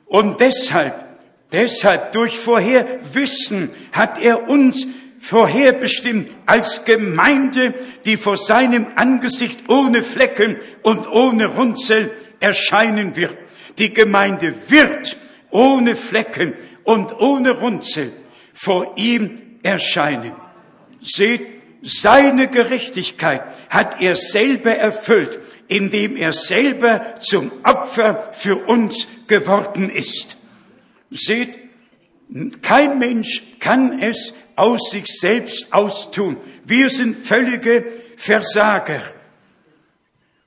Und deshalb, deshalb durch Vorherwissen hat er uns vorherbestimmt als Gemeinde, die vor seinem Angesicht ohne Flecken und ohne Runzel erscheinen wird. Die Gemeinde wird ohne Flecken und ohne Runzel vor ihm erscheinen. Seht, seine Gerechtigkeit hat er selber erfüllt, indem er selber zum Opfer für uns geworden ist. Seht, kein Mensch kann es aus sich selbst austun. Wir sind völlige Versager.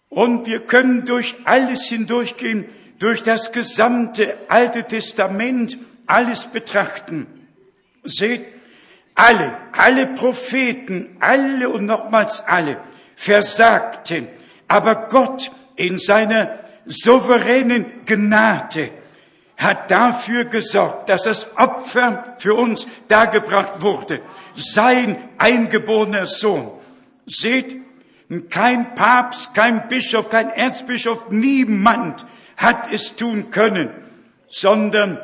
Und wir können durch alles hindurchgehen, durch das gesamte Alte Testament alles betrachten. Seht, alle, alle Propheten, alle und nochmals alle versagten, aber Gott in seiner souveränen Gnade hat dafür gesorgt, dass das Opfer für uns dargebracht wurde. Sein eingeborener Sohn. Seht, kein Papst, kein Bischof, kein Erzbischof, niemand hat es tun können, sondern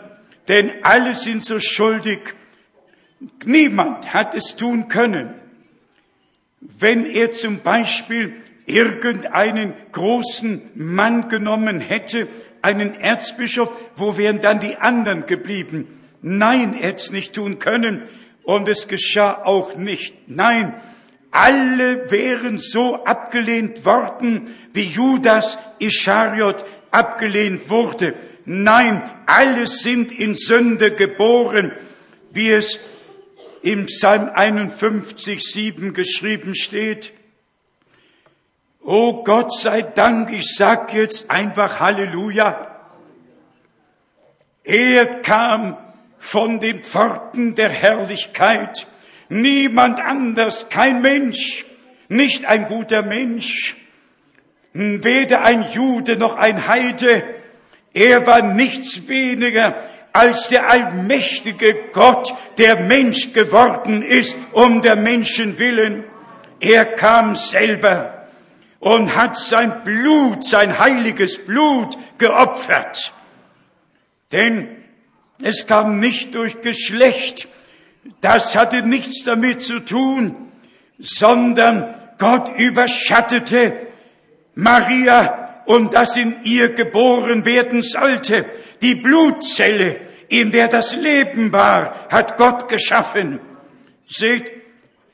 denn alle sind so schuldig. Niemand hat es tun können. Wenn er zum Beispiel irgendeinen großen Mann genommen hätte, einen Erzbischof, wo wären dann die anderen geblieben? Nein, er hätte es nicht tun können und es geschah auch nicht. Nein, alle wären so abgelehnt worden, wie Judas Ischariot abgelehnt wurde. Nein, alle sind in Sünde geboren, wie es im Psalm 51, 7 geschrieben steht. Oh Gott sei Dank, ich sag jetzt einfach Halleluja. Er kam von den Pforten der Herrlichkeit. Niemand anders, kein Mensch, nicht ein guter Mensch, weder ein Jude noch ein Heide. Er war nichts weniger als der allmächtige Gott, der Mensch geworden ist, um der Menschen willen. Er kam selber und hat sein Blut, sein heiliges Blut geopfert. Denn es kam nicht durch Geschlecht, das hatte nichts damit zu tun, sondern Gott überschattete Maria und das in ihr geboren werden sollte. Die Blutzelle, in der das Leben war, hat Gott geschaffen. Seht,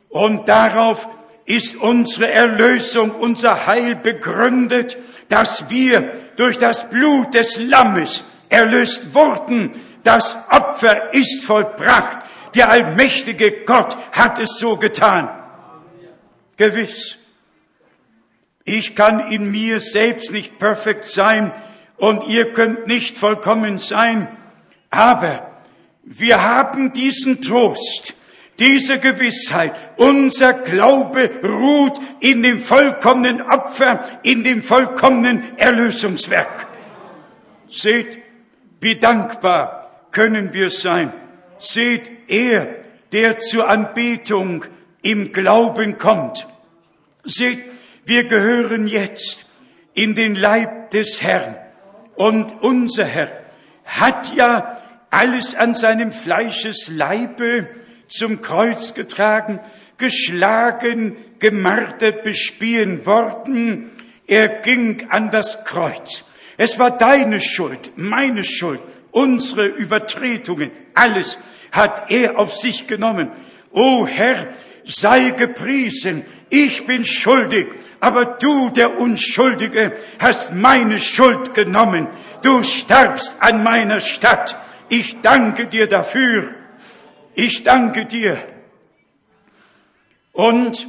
und darauf ist unsere Erlösung, unser Heil begründet, dass wir durch das Blut des Lammes erlöst wurden. Das Opfer ist vollbracht. Der allmächtige Gott hat es so getan. Gewiss. Ich kann in mir selbst nicht perfekt sein und ihr könnt nicht vollkommen sein, aber wir haben diesen Trost, diese Gewissheit, unser Glaube ruht in dem vollkommenen Opfer, in dem vollkommenen Erlösungswerk. Seht, wie dankbar können wir sein. Seht, er, der zur Anbetung im Glauben kommt. Seht, wir gehören jetzt in den Leib des Herrn. Und unser Herr hat ja alles an seinem Fleisches Leibe zum Kreuz getragen, geschlagen, gemartert, bespielen worden. Er ging an das Kreuz. Es war deine Schuld, meine Schuld, unsere Übertretungen, alles hat er auf sich genommen. O Herr, sei gepriesen, ich bin schuldig, aber du, der Unschuldige, hast meine Schuld genommen. Du starbst an meiner Stadt. Ich danke dir dafür. Ich danke dir. Und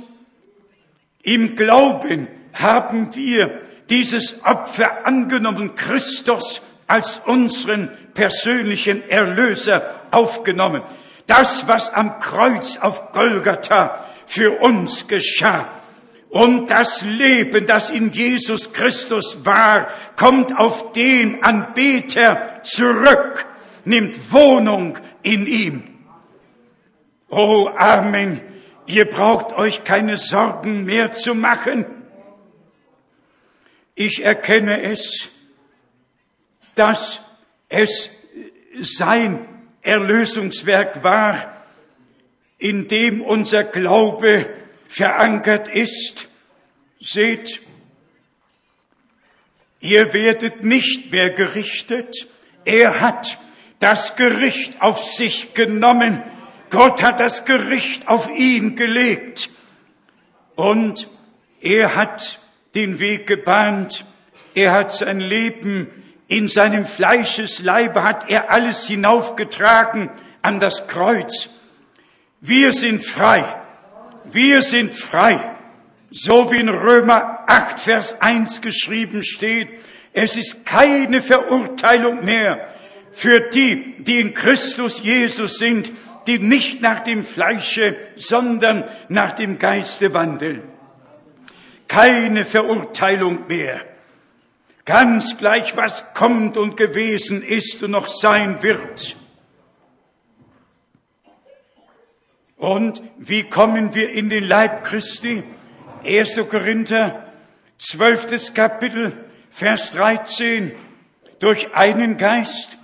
im Glauben haben wir dieses Opfer angenommen, Christus als unseren persönlichen Erlöser aufgenommen. Das, was am Kreuz auf Golgatha für uns geschah. Und das Leben, das in Jesus Christus war, kommt auf den Anbeter zurück, nimmt Wohnung in ihm. Oh, Amen. Ihr braucht euch keine Sorgen mehr zu machen. Ich erkenne es, dass es sein Erlösungswerk war, in dem unser Glaube verankert ist. Seht, ihr werdet nicht mehr gerichtet. Er hat das Gericht auf sich genommen. Gott hat das Gericht auf ihn gelegt. Und er hat den Weg gebahnt. Er hat sein Leben in seinem Fleischesleibe hat er alles hinaufgetragen an das Kreuz. Wir sind frei. Wir sind frei. So wie in Römer 8, Vers 1 geschrieben steht, es ist keine Verurteilung mehr für die, die in Christus Jesus sind, die nicht nach dem Fleische, sondern nach dem Geiste wandeln. Keine Verurteilung mehr. Ganz gleich, was kommt und gewesen ist und noch sein wird. Und wie kommen wir in den Leib Christi? 1. Korinther, 12. Kapitel, Vers 13. Durch einen Geist,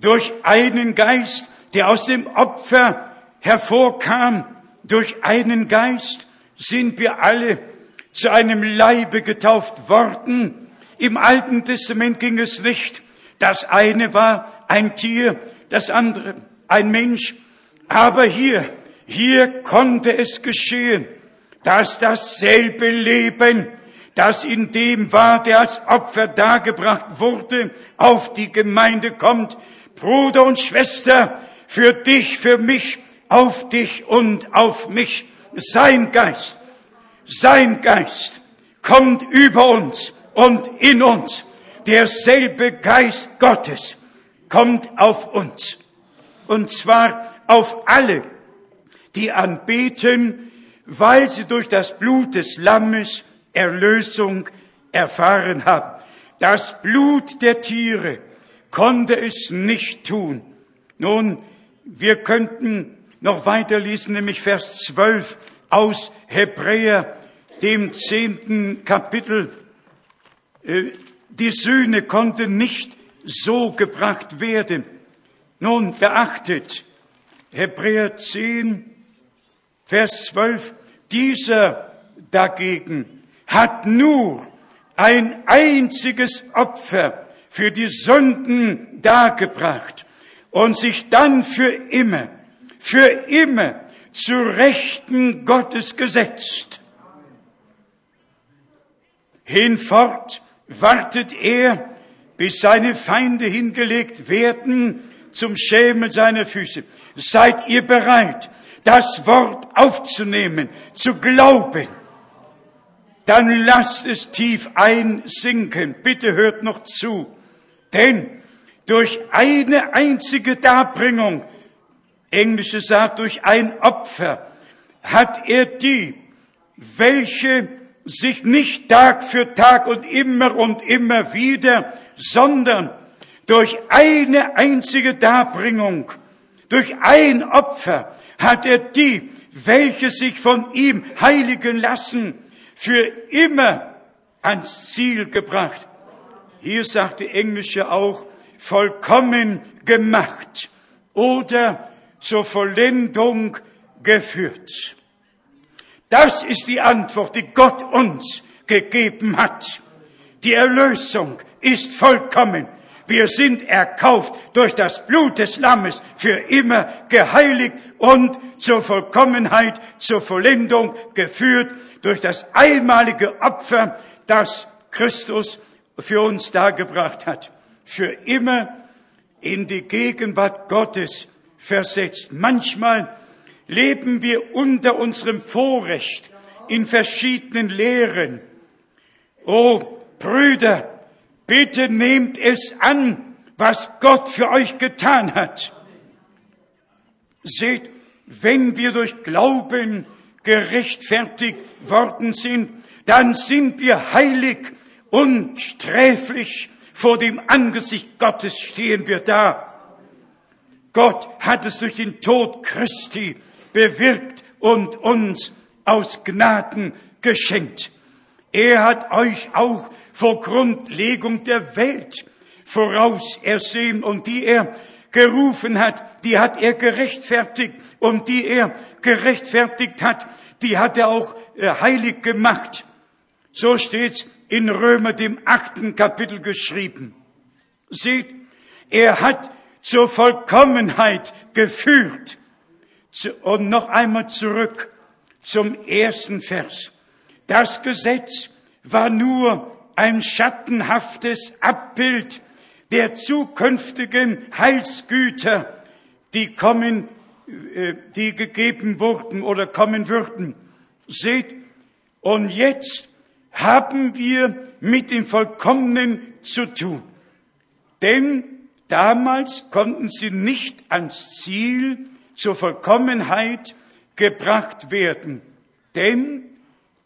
durch einen Geist, der aus dem Opfer hervorkam, durch einen Geist sind wir alle zu einem Leibe getauft worden, im Alten Testament ging es nicht. Das eine war ein Tier, das andere ein Mensch. Aber hier, hier konnte es geschehen, dass dasselbe Leben, das in dem war, der als Opfer dargebracht wurde, auf die Gemeinde kommt. Bruder und Schwester, für dich, für mich, auf dich und auf mich. Sein Geist, sein Geist kommt über uns und in uns. Derselbe Geist Gottes kommt auf uns. Und zwar auf alle, die anbeten, weil sie durch das Blut des Lammes Erlösung erfahren haben. Das Blut der Tiere konnte es nicht tun. Nun, wir könnten noch weiterlesen, nämlich Vers 12 aus Hebräer, dem zehnten Kapitel. Äh, die Sühne konnte nicht so gebracht werden. Nun beachtet, Hebräer 10, Vers 12, dieser dagegen hat nur ein einziges Opfer für die Sünden dargebracht und sich dann für immer, für immer zu Rechten Gottes gesetzt. Hinfort wartet er, bis seine Feinde hingelegt werden zum Schämen seiner Füße. Seid ihr bereit, das Wort aufzunehmen, zu glauben? Dann lasst es tief einsinken. Bitte hört noch zu. Denn durch eine einzige Darbringung, Englische sagt durch ein Opfer, hat er die, welche sich nicht Tag für Tag und immer und immer wieder, sondern durch eine einzige Darbringung, durch ein Opfer hat er die, welche sich von ihm heiligen lassen, für immer ans Ziel gebracht. Hier sagt die Englische auch, vollkommen gemacht oder zur Vollendung geführt. Das ist die Antwort, die Gott uns gegeben hat. Die Erlösung ist vollkommen. Wir sind erkauft durch das Blut des Lammes, für immer geheiligt und zur Vollkommenheit, zur Vollendung geführt durch das einmalige Opfer, das Christus für uns dargebracht hat. Für immer in die Gegenwart Gottes versetzt. Manchmal leben wir unter unserem Vorrecht in verschiedenen Lehren. Oh, Brüder, bitte nehmt es an, was Gott für euch getan hat. Seht, wenn wir durch Glauben gerechtfertigt worden sind, dann sind wir heilig, unsträflich, vor dem Angesicht Gottes stehen wir da. Gott hat es durch den Tod Christi bewirkt und uns aus Gnaden geschenkt. Er hat euch auch vor Grundlegung der Welt vorausersehen und die er gerufen hat, die hat er gerechtfertigt und die er gerechtfertigt hat, die hat er auch äh, heilig gemacht. So steht's in Römer dem achten Kapitel geschrieben. Seht, er hat zur Vollkommenheit geführt. Und noch einmal zurück zum ersten Vers. Das Gesetz war nur ein schattenhaftes Abbild der zukünftigen Heilsgüter, die kommen, äh, die gegeben wurden oder kommen würden. Seht, und jetzt haben wir mit dem Vollkommenen zu tun. Denn damals konnten sie nicht ans Ziel zur Vollkommenheit gebracht werden. Denn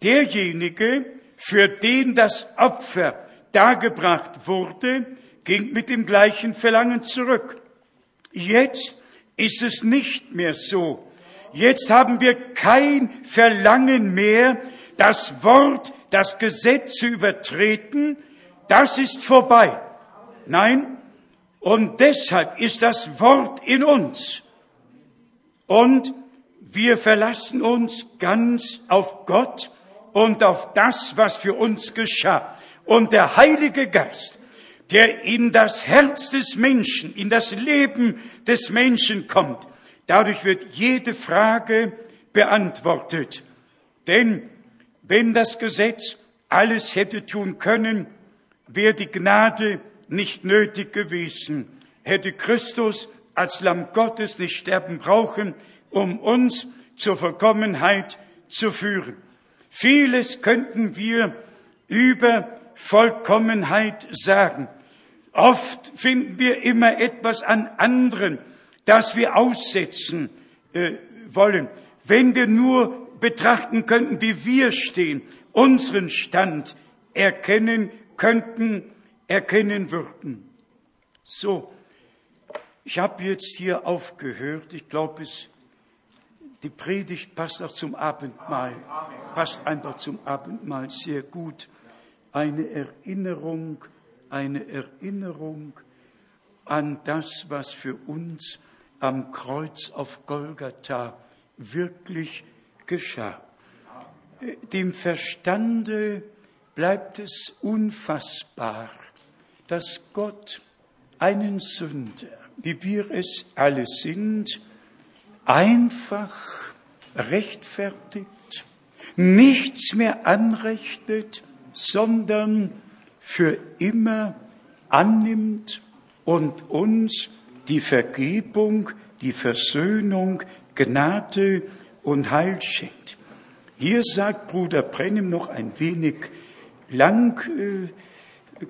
derjenige, für den das Opfer dargebracht wurde, ging mit dem gleichen Verlangen zurück. Jetzt ist es nicht mehr so. Jetzt haben wir kein Verlangen mehr, das Wort, das Gesetz zu übertreten. Das ist vorbei. Nein, und deshalb ist das Wort in uns. Und wir verlassen uns ganz auf Gott und auf das, was für uns geschah. Und der Heilige Geist, der in das Herz des Menschen, in das Leben des Menschen kommt, dadurch wird jede Frage beantwortet. Denn wenn das Gesetz alles hätte tun können, wäre die Gnade nicht nötig gewesen, hätte Christus als Lamm Gottes nicht sterben brauchen, um uns zur Vollkommenheit zu führen. Vieles könnten wir über Vollkommenheit sagen. Oft finden wir immer etwas an anderen, das wir aussetzen äh, wollen. Wenn wir nur betrachten könnten, wie wir stehen, unseren Stand erkennen könnten, erkennen würden. So, ich habe jetzt hier aufgehört. Ich glaube, die Predigt passt auch zum Abendmahl, passt einfach zum Abendmahl sehr gut. Eine Erinnerung, eine Erinnerung an das, was für uns am Kreuz auf Golgatha wirklich geschah. Dem Verstande bleibt es unfassbar, dass Gott einen Sünder, wie wir es alle sind, einfach rechtfertigt, nichts mehr anrechnet, sondern für immer annimmt und uns die Vergebung, die Versöhnung, Gnade und Heil schenkt. Hier sagt Bruder Brennim noch ein wenig lang äh,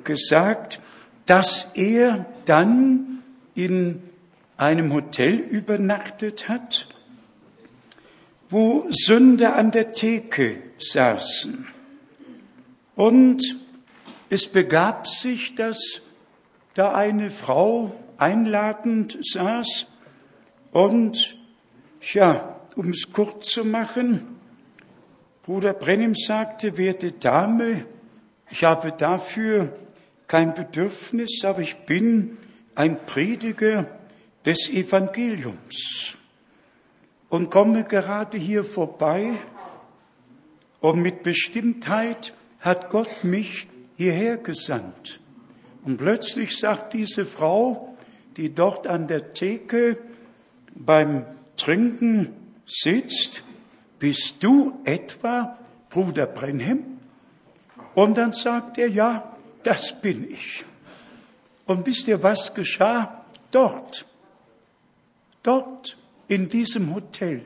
gesagt, dass er dann in einem Hotel übernachtet hat, wo Sünder an der Theke saßen. Und es begab sich, dass da eine Frau einladend saß und, ja, um es kurz zu machen, Bruder Brennim sagte, werte Dame, ich habe dafür kein Bedürfnis, aber ich bin ein Prediger des Evangeliums und komme gerade hier vorbei und mit Bestimmtheit hat Gott mich hierher gesandt. Und plötzlich sagt diese Frau, die dort an der Theke beim Trinken sitzt, bist du etwa Bruder Brenhem? Und dann sagt er, ja, das bin ich. Und wisst ihr, was geschah? Dort, dort in diesem Hotel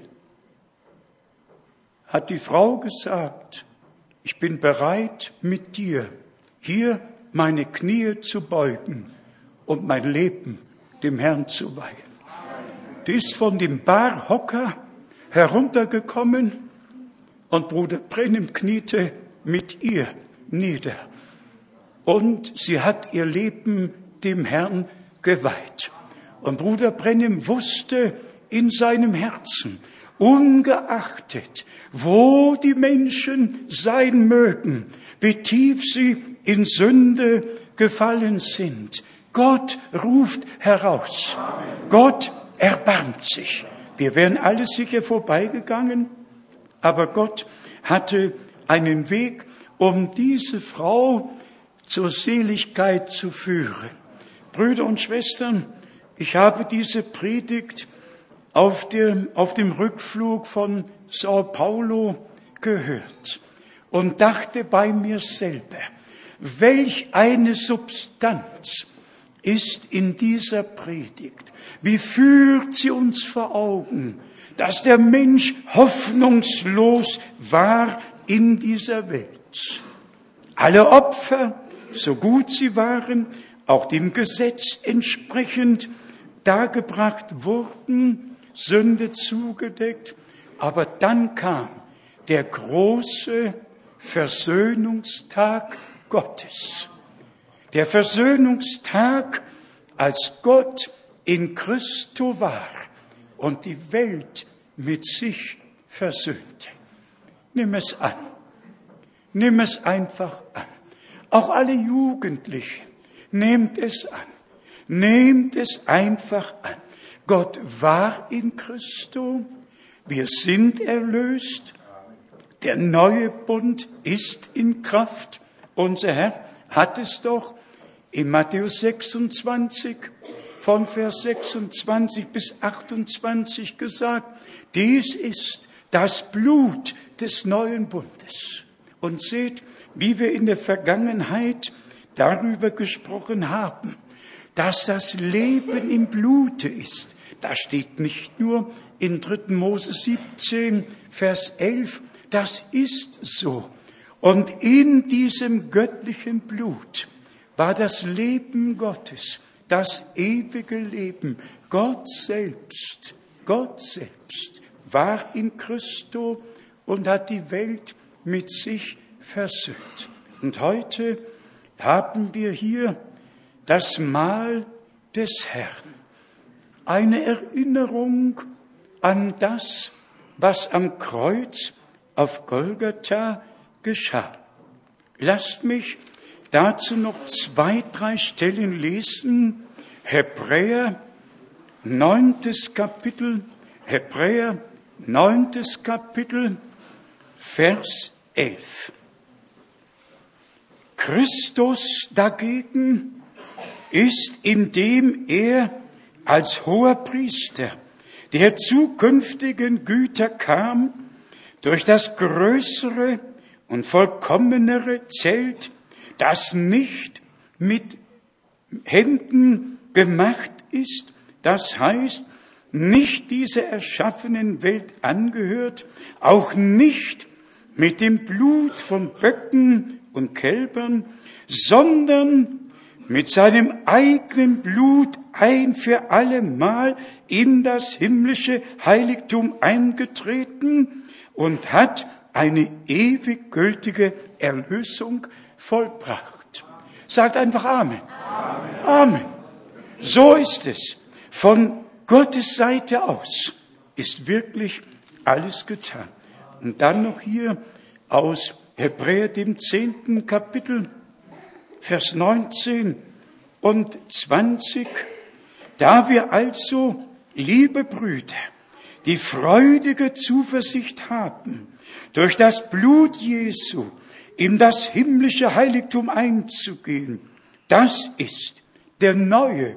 hat die Frau gesagt, ich bin bereit, mit dir hier meine Knie zu beugen und mein Leben dem Herrn zu weihen. Die ist von dem Barhocker heruntergekommen und Bruder Brennim kniete mit ihr nieder und sie hat ihr Leben dem Herrn geweiht. Und Bruder Brennim wusste in seinem Herzen, ungeachtet, wo die Menschen sein mögen, wie tief sie in Sünde gefallen sind. Gott ruft heraus. Gott erbarmt sich. Wir wären alle sicher vorbeigegangen, aber Gott hatte einen Weg, um diese Frau zur Seligkeit zu führen. Brüder und Schwestern, ich habe diese Predigt auf dem, auf dem Rückflug von Sao Paulo gehört und dachte bei mir selber, welch eine Substanz ist in dieser Predigt. Wie führt sie uns vor Augen, dass der Mensch hoffnungslos war in dieser Welt. Alle Opfer, so gut sie waren, auch dem Gesetz entsprechend dargebracht wurden, Sünde zugedeckt, aber dann kam der große Versöhnungstag Gottes. Der Versöhnungstag, als Gott in Christo war und die Welt mit sich versöhnte. Nimm es an. Nimm es einfach an. Auch alle Jugendlichen, nehmt es an. Nehmt es einfach an. Gott war in Christo. Wir sind erlöst. Der neue Bund ist in Kraft. Unser Herr hat es doch in Matthäus 26 von Vers 26 bis 28 gesagt. Dies ist das Blut des neuen Bundes. Und seht, wie wir in der Vergangenheit darüber gesprochen haben, dass das Leben im Blute ist. Das steht nicht nur in 3. Mose 17, Vers 11, das ist so. Und in diesem göttlichen Blut war das Leben Gottes, das ewige Leben. Gott selbst, Gott selbst war in Christo und hat die Welt mit sich versöhnt. Und heute haben wir hier das Mahl des Herrn. Eine Erinnerung an das, was am Kreuz auf Golgatha geschah. Lasst mich dazu noch zwei, drei Stellen lesen. Hebräer, neuntes Kapitel, Hebräer, neuntes Kapitel, Vers 11. Christus dagegen ist, indem er als hoher Priester der zukünftigen Güter kam, durch das größere und vollkommenere Zelt, das nicht mit Händen gemacht ist, das heißt, nicht dieser erschaffenen Welt angehört, auch nicht mit dem Blut von Böcken und Kälbern, sondern mit seinem eigenen Blut ein für alle Mal in das himmlische Heiligtum eingetreten und hat eine ewig gültige Erlösung vollbracht. Sagt einfach Amen. Amen. Amen. So ist es. Von Gottes Seite aus ist wirklich alles getan. Und dann noch hier aus Hebräer, dem zehnten Kapitel, Vers 19 und 20. Da wir also, liebe Brüder, die freudige Zuversicht haben, durch das Blut Jesu in das himmlische Heiligtum einzugehen, das ist der neue,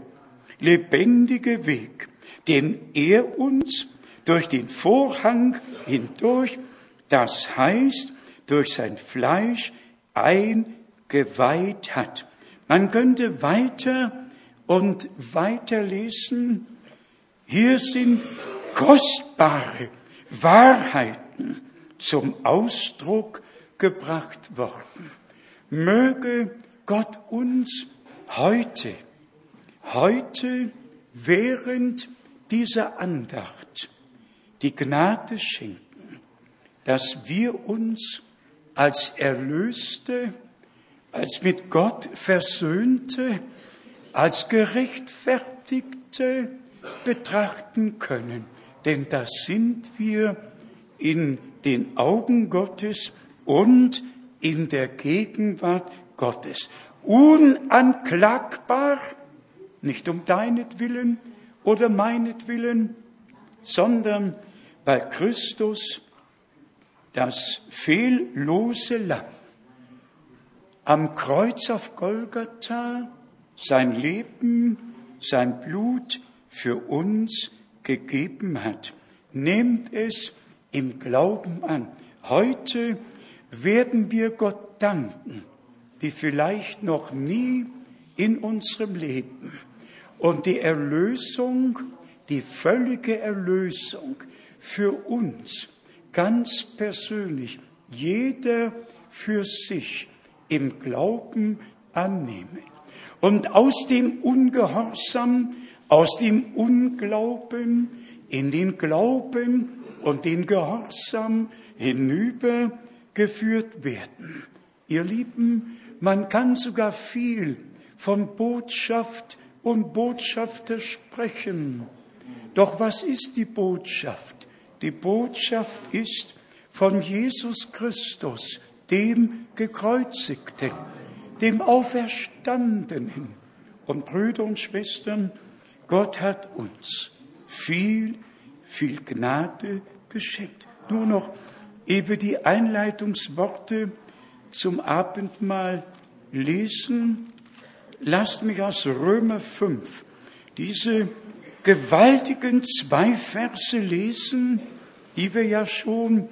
lebendige Weg, den er uns durch den Vorhang hindurch, das heißt durch sein Fleisch, eingeweiht hat. Man könnte weiter und weiter lesen. Hier sind kostbare Wahrheiten zum Ausdruck gebracht worden. Möge Gott uns heute, heute während dieser Andacht die Gnade schenken, dass wir uns als Erlöste, als mit Gott Versöhnte, als gerechtfertigte betrachten können. Denn das sind wir in den Augen Gottes und in der Gegenwart Gottes. Unanklagbar, nicht um deinetwillen oder meinetwillen, sondern weil Christus das fehllose Lamm am Kreuz auf Golgatha sein Leben, sein Blut für uns gegeben hat. Nehmt es im Glauben an. Heute werden wir Gott danken, wie vielleicht noch nie in unserem Leben. Und die Erlösung, die völlige Erlösung für uns ganz persönlich, jeder für sich im Glauben annehmen. Und aus dem Ungehorsam, aus dem Unglauben in den Glauben und den Gehorsam hinübergeführt werden. Ihr Lieben, man kann sogar viel von Botschaft und Botschafter sprechen. Doch was ist die Botschaft? Die Botschaft ist von Jesus Christus, dem Gekreuzigten, dem Auferstandenen. Und Brüder und Schwestern, Gott hat uns viel, viel Gnade geschenkt. Nur noch eben die Einleitungsworte zum Abendmahl lesen. Lasst mich aus Römer 5 diese gewaltigen zwei Verse lesen, die wir ja schon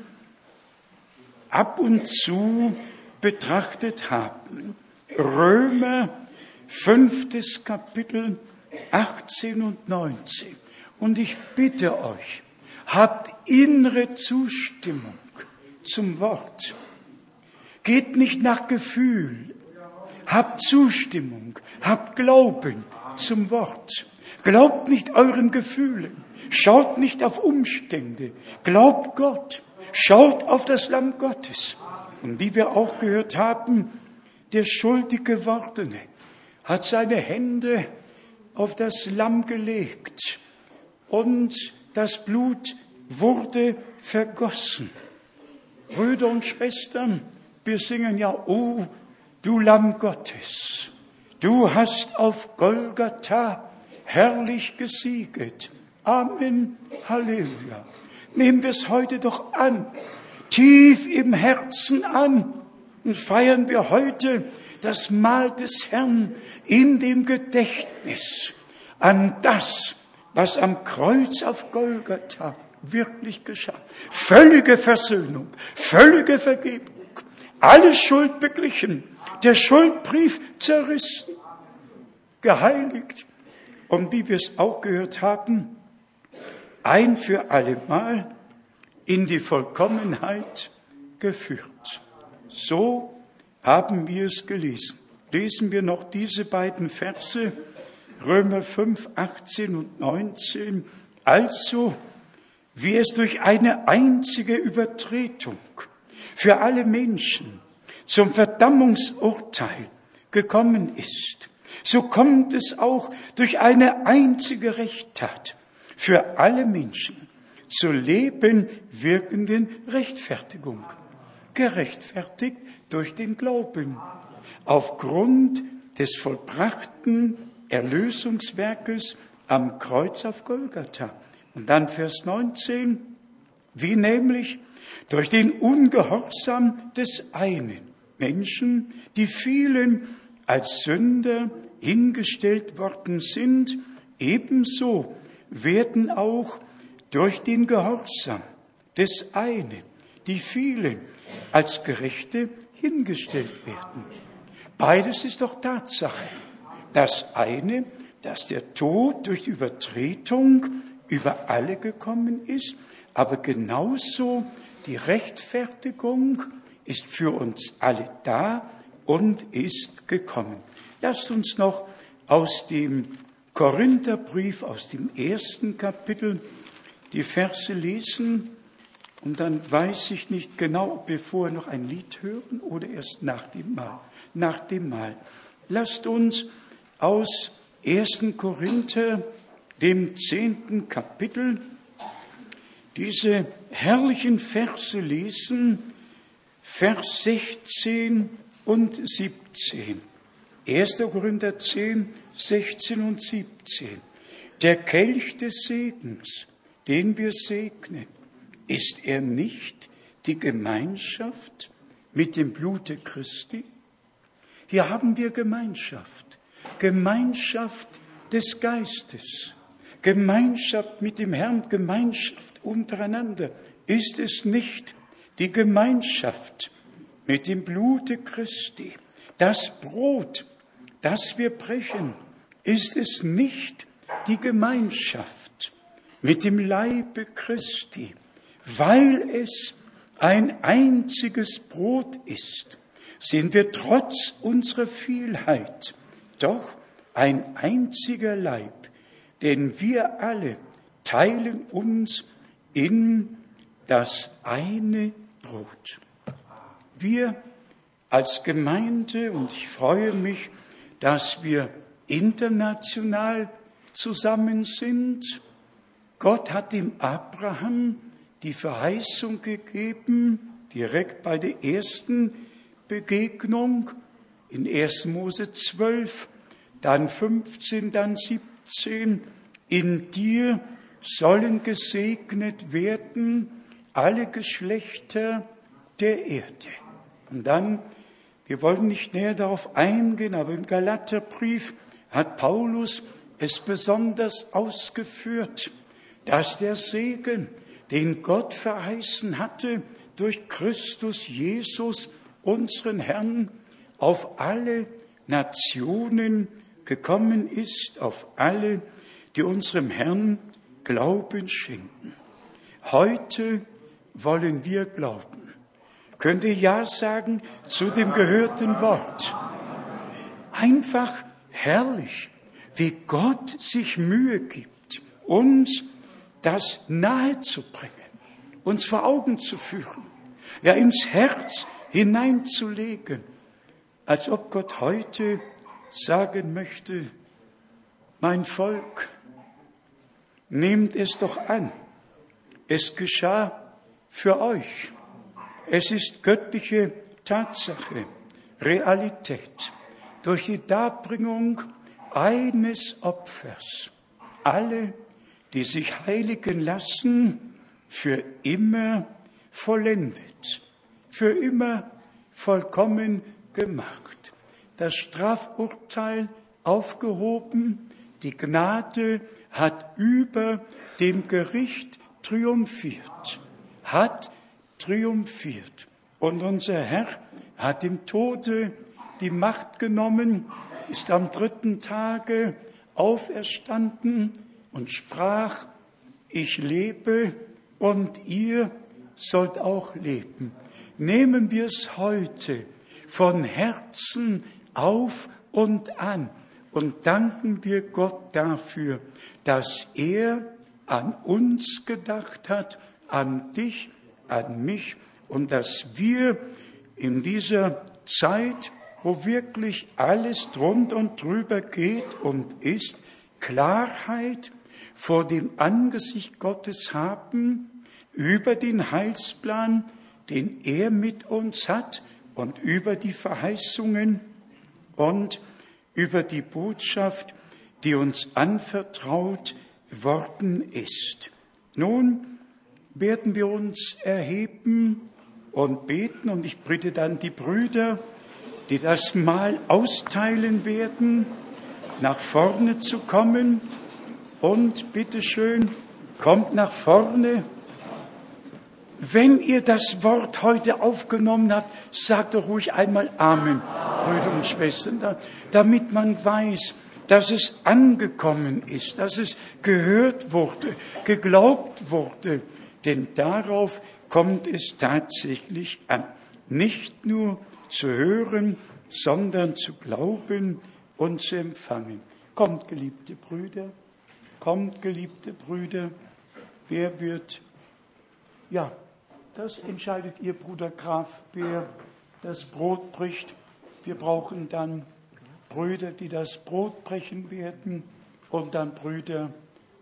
ab und zu betrachtet haben. Römer, fünftes Kapitel, 18 und 19. Und ich bitte euch, habt innere Zustimmung zum Wort. Geht nicht nach Gefühl. Habt Zustimmung, habt Glauben zum Wort. Glaubt nicht euren Gefühlen. Schaut nicht auf Umstände. Glaubt Gott. Schaut auf das Lamm Gottes. Und wie wir auch gehört haben, der schuldig gewordene hat seine Hände auf das Lamm gelegt und das Blut wurde vergossen. Brüder und Schwestern, wir singen ja, oh, du Lamm Gottes, du hast auf Golgatha herrlich gesieget. Amen, Halleluja. Nehmen wir es heute doch an, tief im Herzen an und feiern wir heute das Mahl des Herrn in dem Gedächtnis an das, was am Kreuz auf Golgatha wirklich geschah. Völlige Versöhnung, völlige Vergebung, alle Schuld beglichen, der Schuldbrief zerrissen, geheiligt und wie wir es auch gehört haben, ein für allemal in die Vollkommenheit geführt. So haben wir es gelesen. Lesen wir noch diese beiden Verse, Römer 5, 18 und 19. Also, wie es durch eine einzige Übertretung für alle Menschen zum Verdammungsurteil gekommen ist, so kommt es auch durch eine einzige Rechttat für alle Menschen zur Leben wirkenden Rechtfertigung. Gerechtfertigt durch den Glauben. Aufgrund des vollbrachten Erlösungswerkes am Kreuz auf Golgatha. Und dann Vers 19, wie nämlich durch den Ungehorsam des einen Menschen, die vielen als Sünder hingestellt worden sind, ebenso werden auch durch den Gehorsam des einen die vielen als Gerechte hingestellt werden. Beides ist doch Tatsache. Das eine, dass der Tod durch Übertretung über alle gekommen ist, aber genauso die Rechtfertigung ist für uns alle da und ist gekommen. Lasst uns noch aus dem Korintherbrief, aus dem ersten Kapitel, die Verse lesen. Und dann weiß ich nicht genau, ob wir vorher noch ein Lied hören oder erst nach dem Mahl. Nach dem Mahl. Lasst uns aus 1. Korinther dem zehnten Kapitel, diese herrlichen Verse lesen, Vers 16 und 17. 1. Korinther 10, 16 und 17. Der Kelch des Segens, den wir segnen, ist er nicht die Gemeinschaft mit dem Blute Christi? Hier haben wir Gemeinschaft, Gemeinschaft des Geistes, Gemeinschaft mit dem Herrn, Gemeinschaft untereinander. Ist es nicht die Gemeinschaft mit dem Blute Christi, das Brot, das wir brechen, ist es nicht die Gemeinschaft mit dem Leibe Christi, weil es ein einziges Brot ist, sind wir trotz unserer Vielheit doch ein einziger Leib, denn wir alle teilen uns in das eine Brot. Wir als Gemeinde, und ich freue mich, dass wir international zusammen sind. Gott hat dem Abraham die Verheißung gegeben, direkt bei der ersten Begegnung in 1. Mose 12, dann 15, dann 17. In dir sollen gesegnet werden alle Geschlechter der Erde. Und dann, wir wollen nicht näher darauf eingehen, aber im Galaterbrief hat Paulus es besonders ausgeführt, dass der Segen, den Gott verheißen hatte durch Christus Jesus, unseren Herrn, auf alle Nationen gekommen ist, auf alle, die unserem Herrn Glauben schenken. Heute wollen wir glauben. Könnt ihr Ja sagen zu dem gehörten Wort? Einfach herrlich wie Gott sich Mühe gibt, uns das nahezubringen, uns vor Augen zu führen, ja ins Herz hineinzulegen, als ob Gott heute sagen möchte, mein Volk, nehmt es doch an, es geschah für euch. Es ist göttliche Tatsache, Realität. Durch die Darbringung eines Opfers alle, die sich heiligen lassen, für immer vollendet, für immer vollkommen gemacht. Das Strafurteil aufgehoben, die Gnade hat über dem Gericht triumphiert, hat triumphiert. Und unser Herr hat dem Tode die Macht genommen, ist am dritten Tage auferstanden und sprach, ich lebe und ihr sollt auch leben. Nehmen wir es heute von Herzen auf und an. Und danken wir Gott dafür, dass er an uns gedacht hat, an dich, an mich. Und dass wir in dieser Zeit wo wirklich alles drund und drüber geht und ist, Klarheit vor dem Angesicht Gottes haben über den Heilsplan, den er mit uns hat und über die Verheißungen und über die Botschaft, die uns anvertraut worden ist. Nun werden wir uns erheben und beten und ich bitte dann die Brüder, die das Mal austeilen werden, nach vorne zu kommen. Und bitteschön, kommt nach vorne. Wenn ihr das Wort heute aufgenommen habt, sagt doch ruhig einmal Amen, Brüder und Schwestern, damit man weiß, dass es angekommen ist, dass es gehört wurde, geglaubt wurde. Denn darauf kommt es tatsächlich an. Nicht nur zu hören, sondern zu glauben und zu empfangen. Kommt, geliebte Brüder, kommt, geliebte Brüder, wer wird, ja, das entscheidet ihr, Bruder Graf, wer das Brot bricht. Wir brauchen dann Brüder, die das Brot brechen werden und dann Brüder,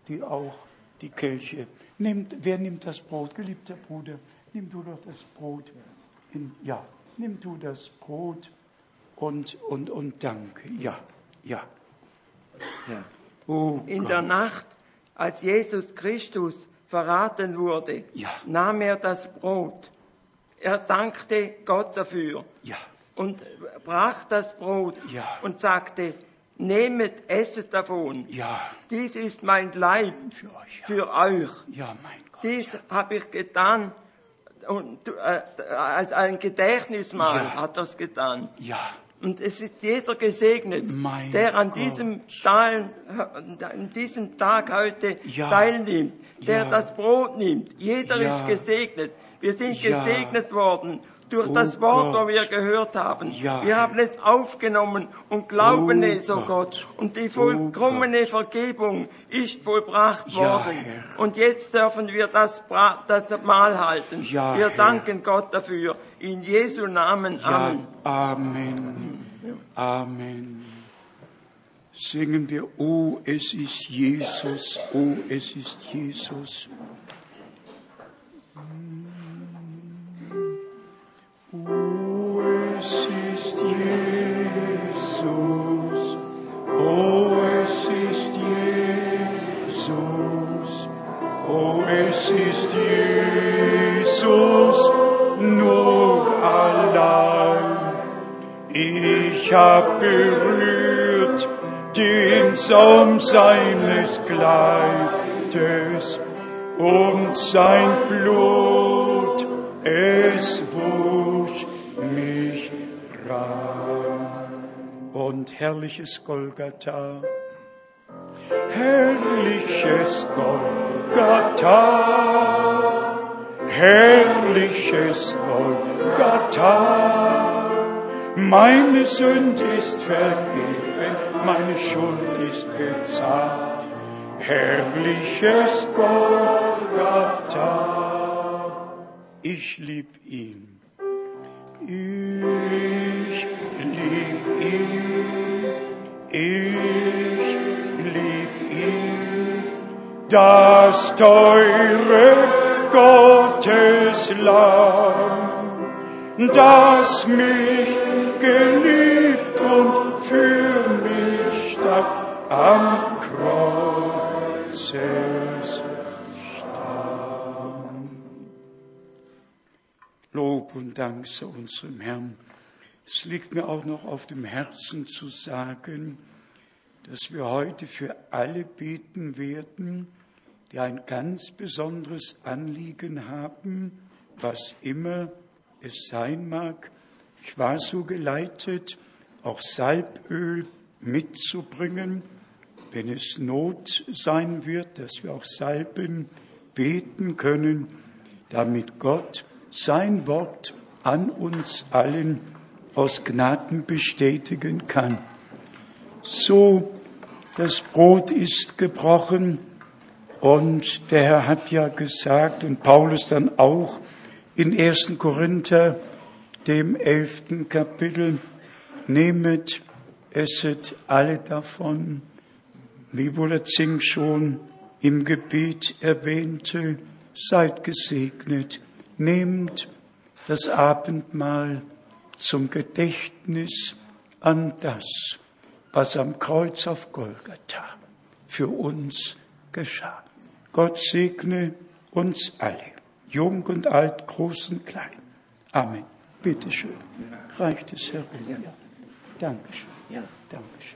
die auch die Kelche nimmt. Wer nimmt das Brot? Geliebter Bruder, nimm du doch das Brot. In, ja, nimm du das Brot und, und, und danke. Ja, ja. ja. Oh In Gott. der Nacht, als Jesus Christus verraten wurde, ja. nahm er das Brot. Er dankte Gott dafür. Ja. Und brach das Brot ja. und sagte, nehmet, esset davon. Ja. Dies ist mein Leib für euch. Für euch. Ja, mein Gott. Dies habe ich getan und äh, als ein Gedächtnismal ja. hat das getan. Ja. Und es ist jeder gesegnet, mein der an diesem, Teil, an diesem Tag heute ja. teilnimmt, der ja. das Brot nimmt. Jeder ist gesegnet. Wir sind gesegnet worden durch oh das Wort, Gott. das wir gehört haben. Ja. Wir haben es aufgenommen und glauben oh es, oh Gott. Gott. Und die vollkommene oh Vergebung ist vollbracht ja, worden. Herr. Und jetzt dürfen wir das, das Mahl halten. Ja, wir Herr. danken Gott dafür. In Jesu Namen. Amen. Amen. Amen. Singen wir, oh, es ist Jesus, oh, es ist Jesus. Hab berührt den Saum seines Kleides und sein Blut, es wusch mich rein. Und herrliches Golgatha, herrliches Golgatha, herrliches Golgatha. Meine Sünde ist vergeben, meine Schuld ist bezahlt. Herrliches Golgatha, ich lieb ihn. Ich lieb ihn, ich lieb ihn, das teure Gotteslamm, das mich geliebt und für mich starb am Kreuzes Lob und Dank zu unserem Herrn. Es liegt mir auch noch auf dem Herzen zu sagen, dass wir heute für alle beten werden, die ein ganz besonderes Anliegen haben, was immer es sein mag. Ich war so geleitet, auch Salböl mitzubringen, wenn es Not sein wird, dass wir auch Salben beten können, damit Gott sein Wort an uns allen aus Gnaden bestätigen kann. So, das Brot ist gebrochen und der Herr hat ja gesagt und Paulus dann auch in 1. Korinther, dem elften Kapitel, nehmet, esset alle davon, wie wohl der Zing schon im Gebet erwähnte, seid gesegnet nehmt das Abendmahl zum Gedächtnis an das, was am Kreuz auf Golgatha für uns geschah. Gott segne uns alle, jung und alt, groß und klein. Amen. Bitte schön. Reicht es herum? Ja. Dankeschön. Ja. Dankeschön.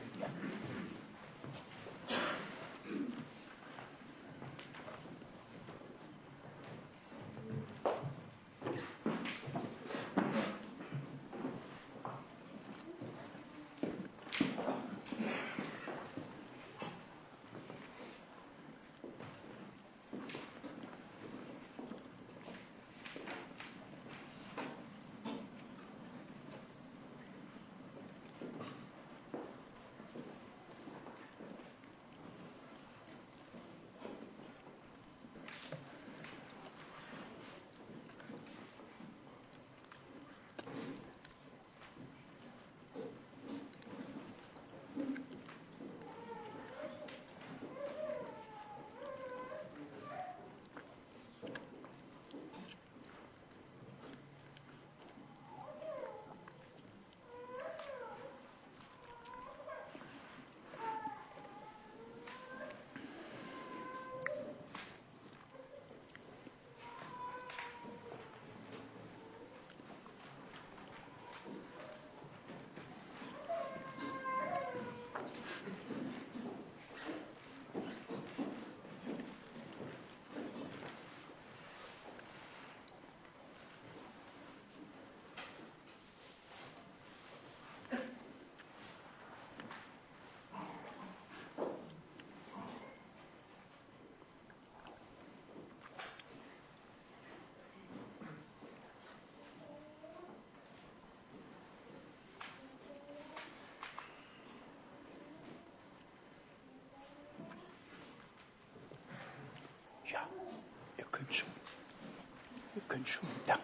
Können schon. Ja.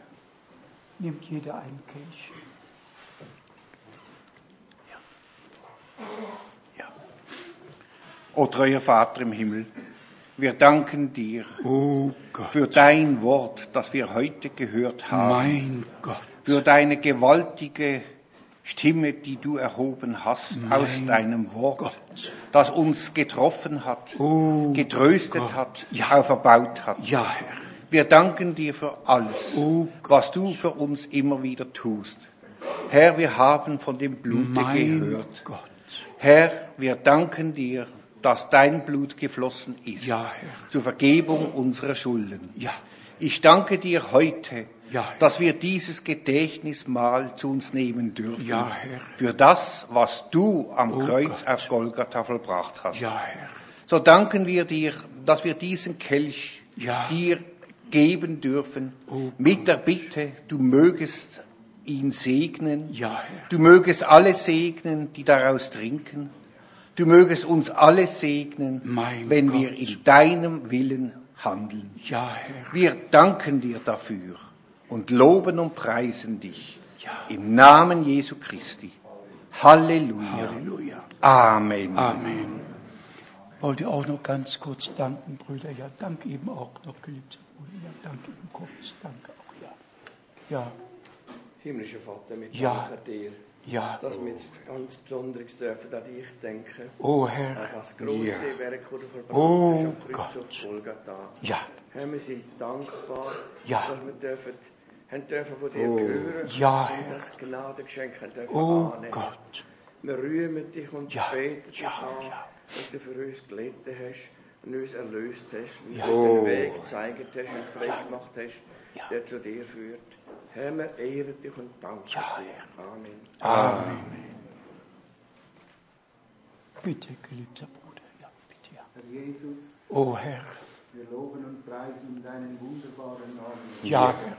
Nimmt jeder einen Kelch. Ja. ja. O treuer Vater im Himmel, wir danken dir oh für dein Wort, das wir heute gehört haben. Mein Gott. Für deine gewaltige Stimme, die du erhoben hast mein aus deinem Wort, Gott. das uns getroffen hat, oh getröstet Gott. hat, ja. auferbaut hat. Ja, Herr. Wir danken dir für alles, oh was du für uns immer wieder tust. Herr, wir haben von dem Blute mein gehört. Gott. Herr, wir danken dir, dass dein Blut geflossen ist ja, Herr. zur Vergebung unserer Schulden. Ja. Ich danke dir heute, ja, dass wir dieses Gedächtnismal zu uns nehmen dürfen. Ja, Herr. Für das, was du am oh Kreuz Gott. auf Golgatha vollbracht hast. Ja, Herr. So danken wir dir, dass wir diesen Kelch dir geben dürfen, oh mit der Bitte, du mögest ihn segnen. Ja. Du mögest alle segnen, die daraus trinken. Du mögest uns alle segnen, mein wenn Gott. wir in deinem Willen handeln. Ja, Herr. Wir danken dir dafür und loben und preisen dich. Ja. Im Namen Jesu Christi. Halleluja. Halleluja. Amen. Amen. Wollte auch noch ganz kurz danken, Brüder. Ja, danke eben auch noch, geliebter Bruder. Ja, danke eben kurz. Danke auch, ja. Ja. Himmlischer Vater, wir Ja. danken dir, Ja. dass wir jetzt ganz Besonderes dürfen an dich denken. Oh An Herr. das große Ja. Werk, das du verbracht Oh hast am Kreuz Gott. auf Golgatha. Ja. Herr, wir sind dankbar, Ja. dass wir dürfen, haben dürfen von dir Oh. hören Ja, und Herr. das Gnadengeschenk haben dürfen Oh annehmen. Gott. Wir rühmen dich und Ja. beten dich Ja, an, ja. dass du für uns gelitten hast und uns erlöst hast und Ja. uns Oh. den Weg gezeigt hast und frei gemacht hast, Ja. der zu dir führt. Herr, wir ehren dich und danken Ja, dir. Amen. Amen. Bitte, geliebter Bruder. Ja, bitte, ja. Herr Jesus, Oh Herr. wir loben und preisen deinen wunderbaren Namen. Ja, Herr.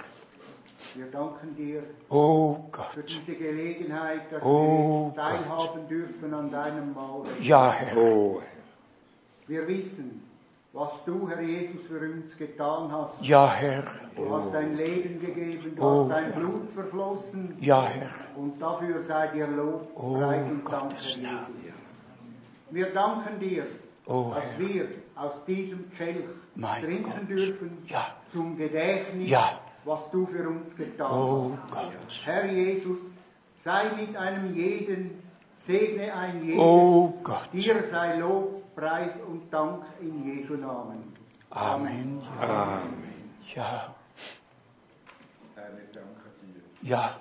Wir danken dir Oh für Gott. diese Gelegenheit, dass Oh wir teilhaben dürfen an deinem Mahl. Ja, Herr. Oh. Wir wissen, was du, Herr Jesus, für uns getan hast. Ja, Herr. Du hast dein Leben gegeben, du Oh, hast dein Herr. Blut verflossen Ja, Herr. und dafür sei dir Lob, Oh, Preis und Dank, Herr Gottes Jesus. Wir danken dir, Oh, dass Herr. wir aus diesem Kelch Mein trinken Gott. dürfen Ja. zum Gedächtnis, Ja. was du für uns getan Oh hast. Gott. Herr Jesus, sei mit einem jeden, segne ein jeden. Oh Gott. Dir sei Lob, Preis und Dank in Jesu Namen. Amen. Ja. Amen. Ja. Herr, wir danken dir, Ja.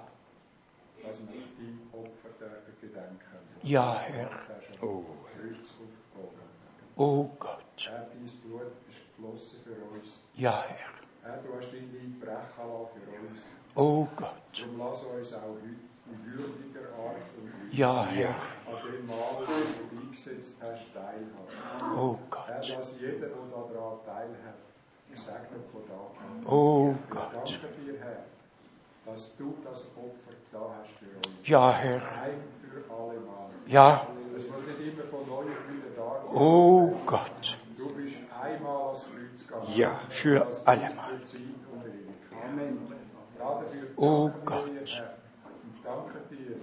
dass wir dein Opfer dürfen gedenken. Ja, Herr. Oh. Golgatha. Oh Gott. Herr, dein Blut ist geflossen für uns. Ja, Herr. Herr, du hast dein Leib brechen lassen für uns. Oh Gott. Darum lass uns auch heute in würdiger Art und Weise Ja, Herr. an dem Mahl, eingesetzt hast, teilhaben. Oh Herr, Gott. dass jeder, der daran teilhat, gesegnet von da kommt. Oh Gott. danken dir, Herr, dass du das Opfer da hast für uns. Ja, Herr. Ein für alle Mal. Ja. Es muss nicht immer von neuem wieder da sein. Oh Gott. Du bist einmal ans Kreuz gegangen. Ja. Für für und Ewigkeit. Amen. Gerade dafür Oh Gott. Herr. Und danke dir,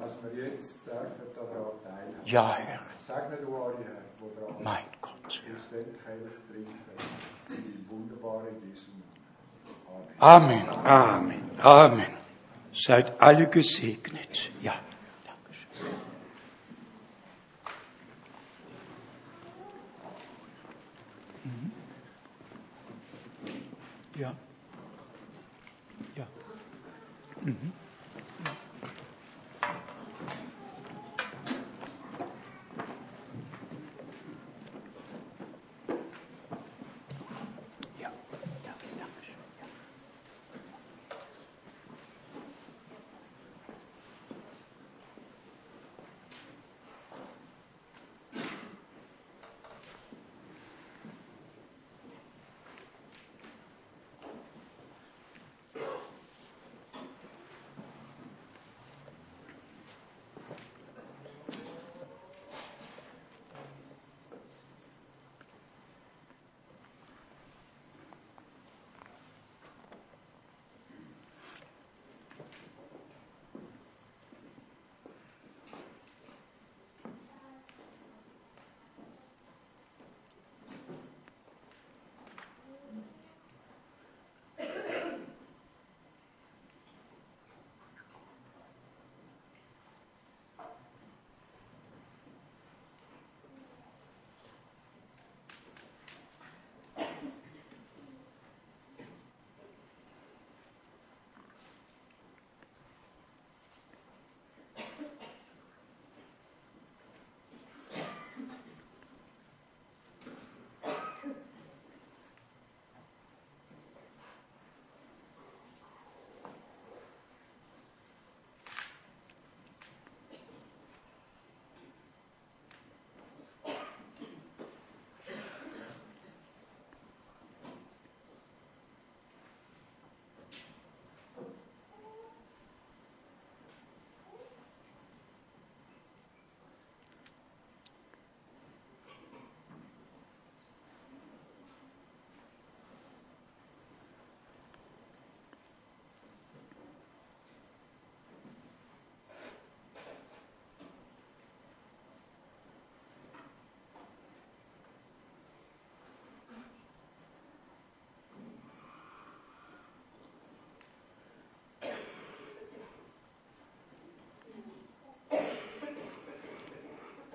dass wir jetzt dürfen daran teilhaben. Ja, Herr. Segne du alle, Herr, die daran Mein Gott. aus dem Kelch trinken. In Jesu Namen. Amen. Amen. Amen. Amen. Seid alle gesegnet. Ja. Dankeschön. Mhm. Ja. Ja. Mhm.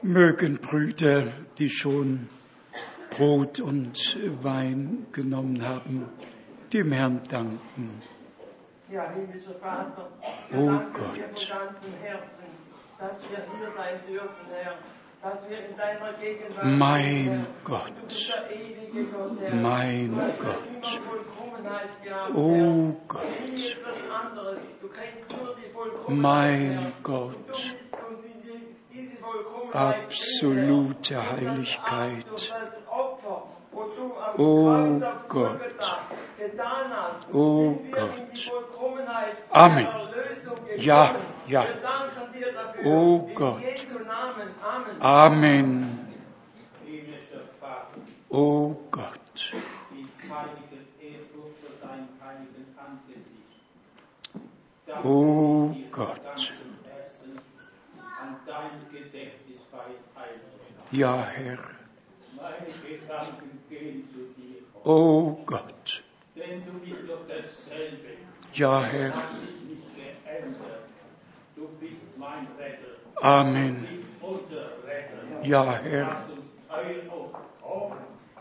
Mögen Brüder, die schon Brot und Wein genommen haben, dem Herrn danken. Ja, himmlischer Vater, wir Oh danken Gott. dir von ganzem Herzen, dass wir hier sein dürfen, Herr. Dass wir in deiner Gegenwart Mein sind. Gott. Gott, Herr. Mein Gott. gehabt, Oh. Gott. Anderes. Du kennst nur die Vollkommenheit, Mein. Gott. Und du bist uns in die, diese Vollkommenheit Absolute Heiligkeit. Am Oh Gott. Hast, Oh Gott. Amen. Ja, ja. Dafür. Oh Gott. Amen. Oh Gott. die heilige Ehrfurcht vor deinem heiligen Angesicht. Danke Oh dir von Gott. ganzem Herzen an dein Gedächtnis teilzunehmen. Ja, Herr. Meine Gedanken gehen zu dir, Oh Gott. denn du bist doch dasselbe. Ja, Du Herr. hast dich nicht geändert. Du bist mein Retter. Amen. Du bist unser Retter. Ja, Du Herr. hast uns teuer aufgehoben.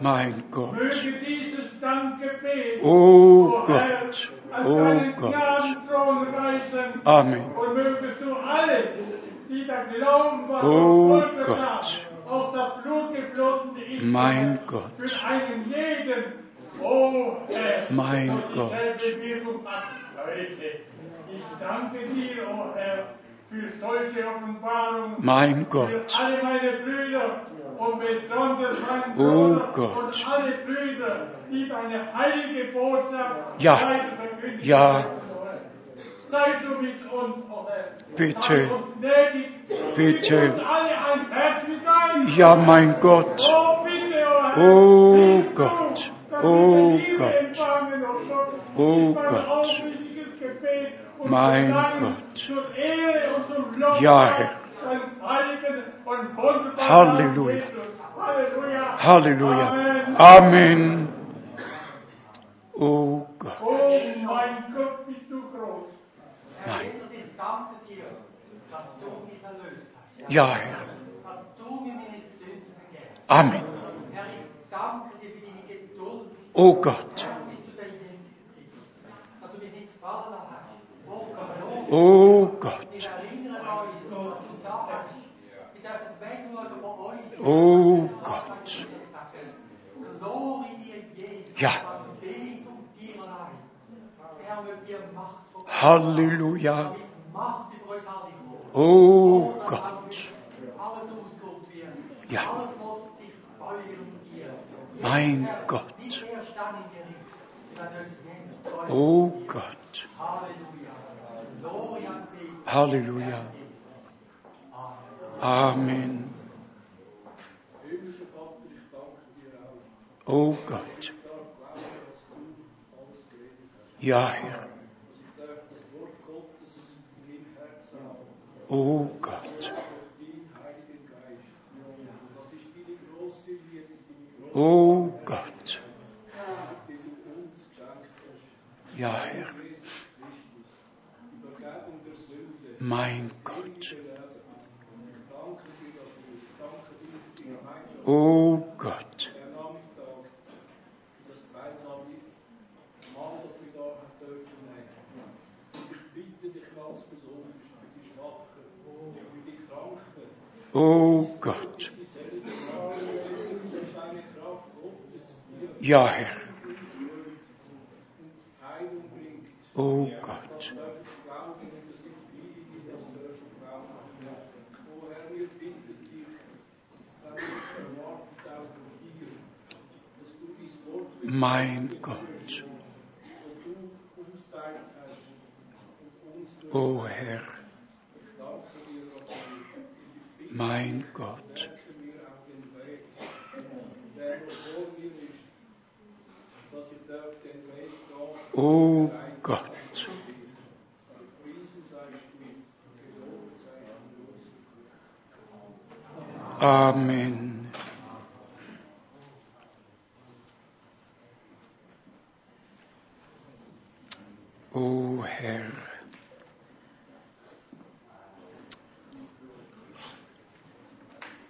Mein Gott. Oh Gott. Oh Gott. Amen. Oh Gott. Mein Gott. Mein Gott. Ich danke dir, oh Herr, für solche Offenbarung. Mein Gott. Für alle meine Brüder. Oh Gott. Ja. Ja. Sei du mit uns, oh. Bitte. Bitte. Ja, mein Gott. Oh, oh. Oh Gott. Oh Gott. oh Gott. Mein Gott. Ja, Herr. Deines heiligen und wunderbaren Halleluja. Halleluja. Halleluja. Amen. Oh Gott. Oh mein Gott, bist du groß. Nein. Ich danke dir, dass du mich erlöst hast. Ja, Herr. Dass du mir meine Sünden vergibst. Amen. Herr, ich danke dir für deine Geduld. Oh Gott. Herr, bis Gott. Nicht erst dann im Gericht. sondern jetzt treu. Oh Gott. Halleluja. Gloria an dich. Halleluja. Amen. O God, Ja, O God, O God, Ja, Herr. Mein Gott. O Gott. Oh Gott. Ja, Herr. Oh Gott. Mein Gott. O Herr, mein Gott. O oh Gott. Amen. O Herr.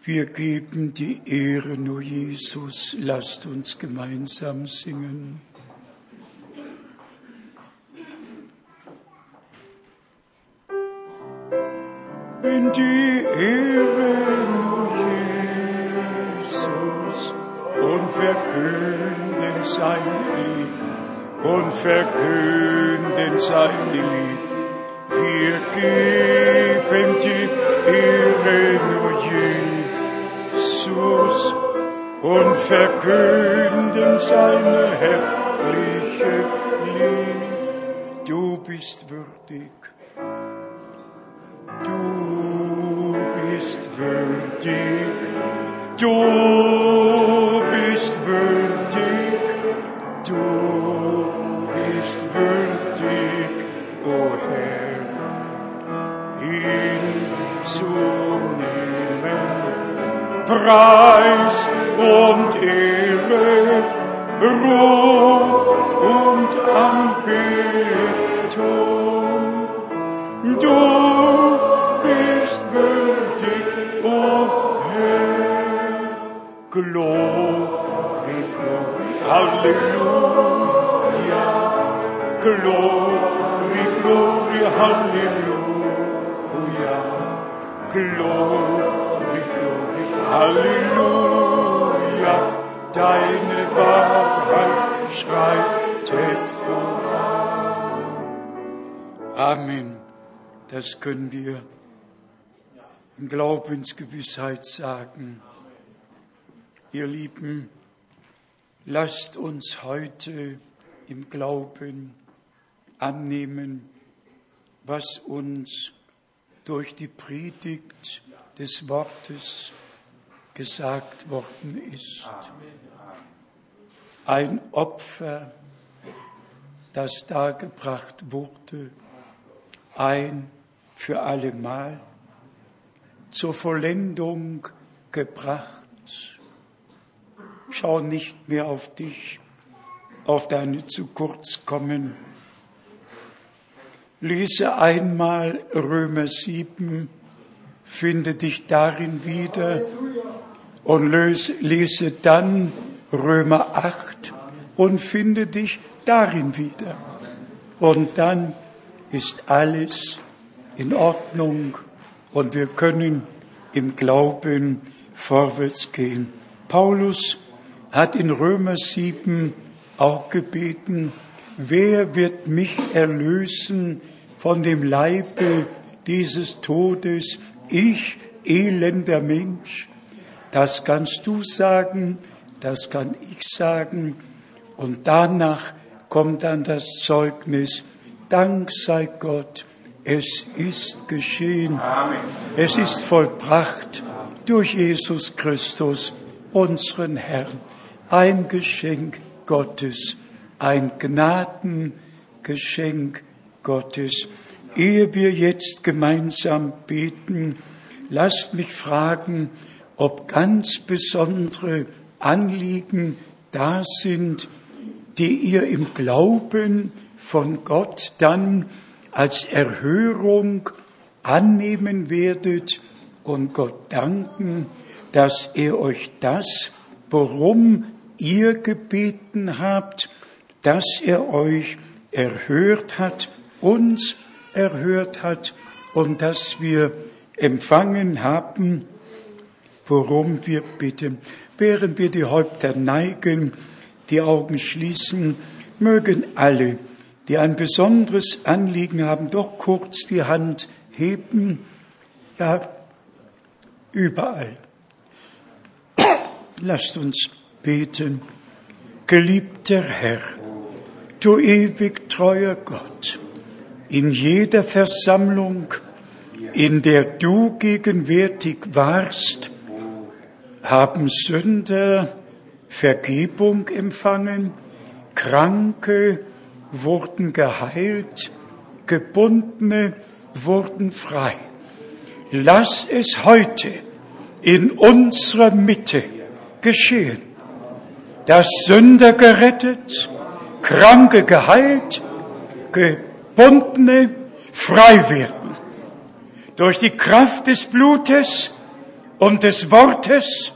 Wir geben die Ehre nur Jesus. Lasst uns gemeinsam singen. Wenn die Ehre nur Jesus und verkünden sein Lied und verkünden sein Lied. Wir geben die Ehre nur Jesus und verkünden seine herrliche Lied. Du bist würdig. Du bist würdig. Du Amen. Das können wir in Glaubensgewissheit sagen. Ihr Lieben, lasst uns heute im Glauben annehmen, was uns durch die Predigt des Wortes gesagt worden ist. Ein Opfer, das dargebracht wurde, ein für allemal, zur Vollendung gebracht. Schau nicht mehr auf dich, auf deine zu kurz kommen. Lese einmal Römer 7, finde dich darin wieder und lese dann Römer 8 und finde dich darin wieder. Und dann ist alles in Ordnung und wir können im Glauben vorwärts gehen. Paulus hat in Römer 7 auch gebeten, wer wird mich erlösen von dem Leibe dieses Todes? Ich, elender Mensch. Das kannst du sagen, das kann ich sagen. Und danach kommt dann das Zeugnis, Dank sei Gott, es ist geschehen. Amen. Es ist vollbracht durch Jesus Christus, unseren Herrn. Ein Geschenk Gottes, ein Gnadengeschenk Gottes. Ehe wir jetzt gemeinsam beten, lasst mich fragen, ob ganz besondere Anliegen da sind, die ihr im Glauben von Gott dann als Erhörung annehmen werdet und Gott danken, dass er euch das, worum ihr gebeten habt, dass er euch erhört hat, uns erhört hat und dass wir empfangen haben, worum wir bitten. Während wir die Häupter neigen, die Augen schließen, mögen alle, die ein besonderes Anliegen haben, doch kurz die Hand heben. Ja, überall. Lasst uns beten. Geliebter Herr, du ewig treuer Gott, in jeder Versammlung, in der du gegenwärtig warst, haben Sünder Vergebung empfangen, Kranke wurden geheilt, Gebundene wurden frei. Lass es heute in unserer Mitte geschehen, dass Sünder gerettet, Kranke geheilt, Gebundene frei werden. Durch die Kraft des Blutes und des Wortes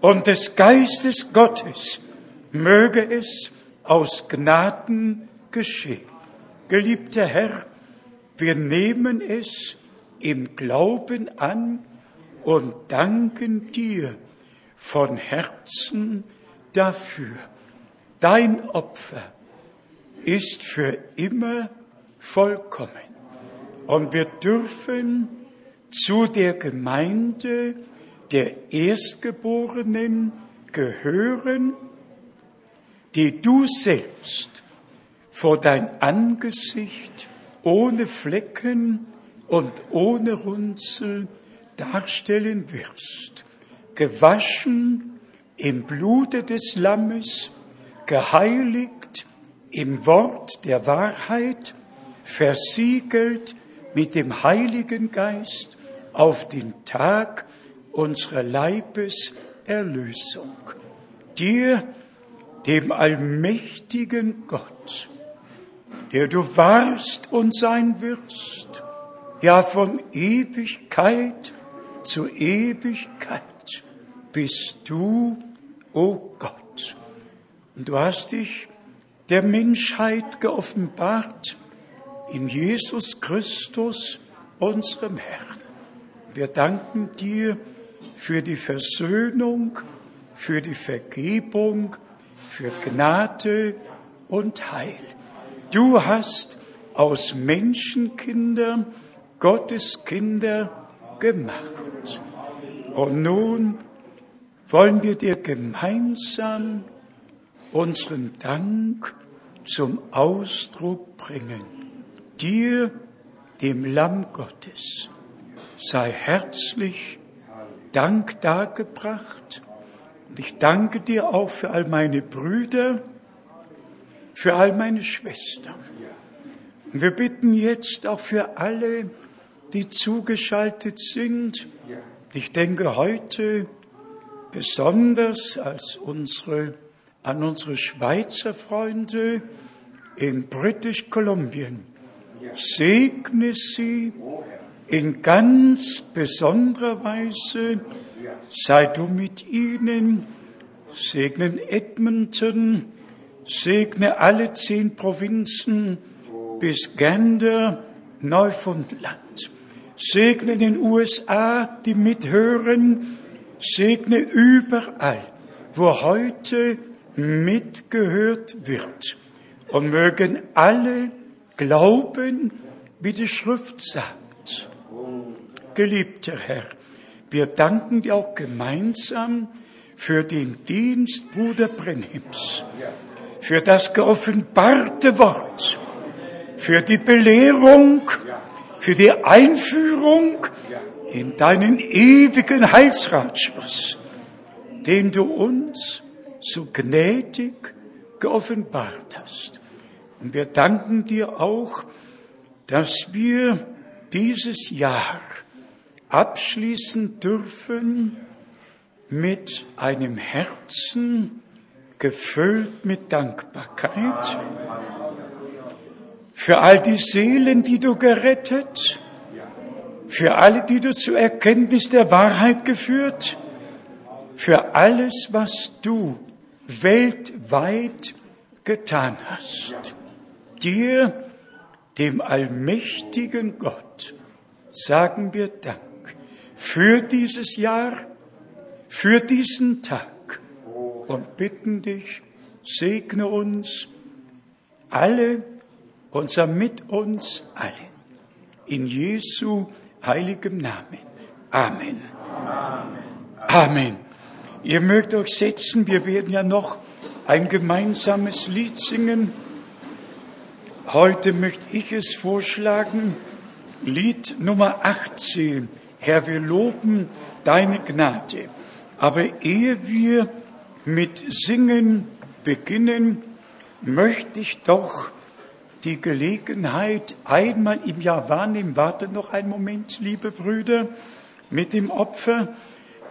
und des Geistes Gottes möge es aus Gnaden geschehen. Geliebter Herr, wir nehmen es im Glauben an und danken dir von Herzen dafür. Dein Opfer ist für immer vollkommen. Und wir dürfen zu der Gemeinde der Erstgeborenen gehören, die du selbst vor dein Angesicht ohne Flecken und ohne Runzel darstellen wirst, gewaschen im Blute des Lammes, geheiligt im Wort der Wahrheit, versiegelt mit dem Heiligen Geist auf den Tag unserer Leibeserlösung. Dir, dem allmächtigen Gott, der du warst und sein wirst, ja von Ewigkeit zu Ewigkeit bist du, o oh Gott. Und du hast dich der Menschheit geoffenbart in Jesus Christus, unserem Herrn. Wir danken dir für die Versöhnung, für die Vergebung, für Gnade und Heil. Du hast aus Menschenkindern Gottes Kinder gemacht. Und nun wollen wir dir gemeinsam unseren Dank zum Ausdruck bringen. Dir, dem Lamm Gottes, sei herzlich Dank dargebracht. Und ich danke dir auch für all meine Brüder, für all meine Schwestern. Und wir bitten jetzt auch für alle, die zugeschaltet sind. Ich denke heute besonders als unsere, an unsere Schweizer Freunde in British Kolumbien. Segne sie in ganz besonderer Weise. Sei du mit ihnen, segnen Edmonton, segne alle zehn Provinzen bis Gander, Neufundland. Segne den USA, die mithören, segne überall, wo heute mitgehört wird. Und mögen alle glauben, wie die Schrift sagt. Geliebter Herr, wir danken dir auch gemeinsam für den Dienst Bruder Brenhims, für das geoffenbarte Wort, für die Belehrung, für die Einführung in deinen ewigen Heilsratschluss, den du uns so gnädig geoffenbart hast. Und wir danken dir auch, dass wir dieses Jahr abschließen dürfen mit einem Herzen gefüllt mit Dankbarkeit für all die Seelen, die du gerettet, für alle, die du zur Erkenntnis der Wahrheit geführt, für alles, was du weltweit getan hast. Dir, dem allmächtigen Gott, sagen wir Dank für dieses Jahr, für diesen Tag und bitten dich, segne uns alle, unser mit uns allen. In Jesu heiligem Namen. Amen. Amen. Amen. Ihr mögt euch setzen, wir werden ja noch ein gemeinsames Lied singen. Heute möchte ich es vorschlagen, Lied Nummer 18. Herr, wir loben deine Gnade. Aber ehe wir mit Singen beginnen, möchte ich doch die Gelegenheit einmal im Jahr wahrnehmen. Warte noch einen Moment, liebe Brüder, mit dem Opfer.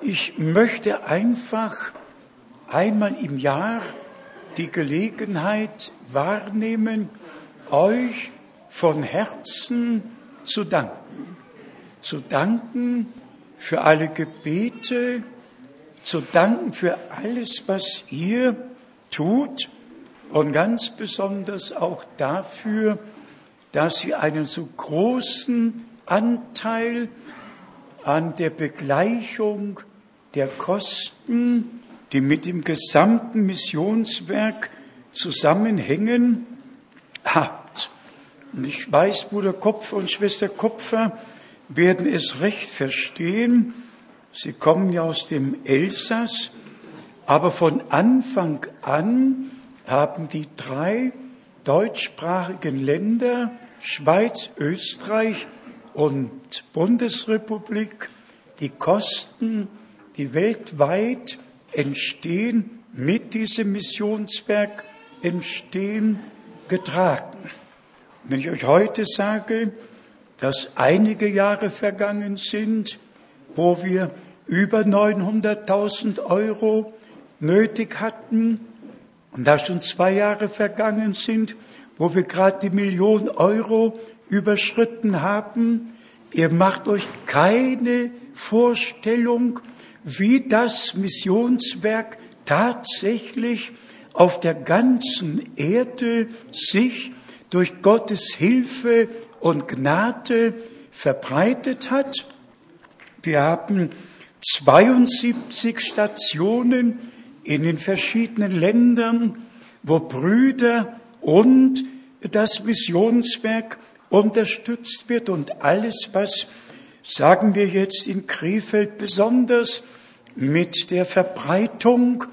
Ich möchte einfach einmal im Jahr die Gelegenheit wahrnehmen, euch von Herzen zu danken. Zu danken für alle Gebete, zu danken für alles, was ihr tut und ganz besonders auch dafür, dass sie einen so großen Anteil an der Begleichung der Kosten, die mit dem gesamten Missionswerk zusammenhängen, habt. Und ich weiß, Bruder Kopfer und Schwester Kopfer werden es recht verstehen. Sie kommen ja aus dem Elsass, aber von Anfang an haben die drei deutschsprachigen Länder, Schweiz, Österreich und Bundesrepublik, die Kosten, die weltweit entstehen, mit diesem Missionswerk entstehen, getragen. Wenn ich euch heute sage, dass einige Jahre vergangen sind, wo wir über 900.000 Euro nötig hatten, und da schon zwei Jahre vergangen sind, wo wir gerade die Million Euro überschritten haben, ihr macht euch keine Vorstellung, wie das Missionswerk tatsächlich auf der ganzen Erde sich durch Gottes Hilfe und Gnade verbreitet hat. Wir haben 72 Stationen in den verschiedenen Ländern, wo Brüder und das Missionswerk unterstützt wird und alles, was, sagen wir jetzt in Krefeld besonders, mit der Verbreitung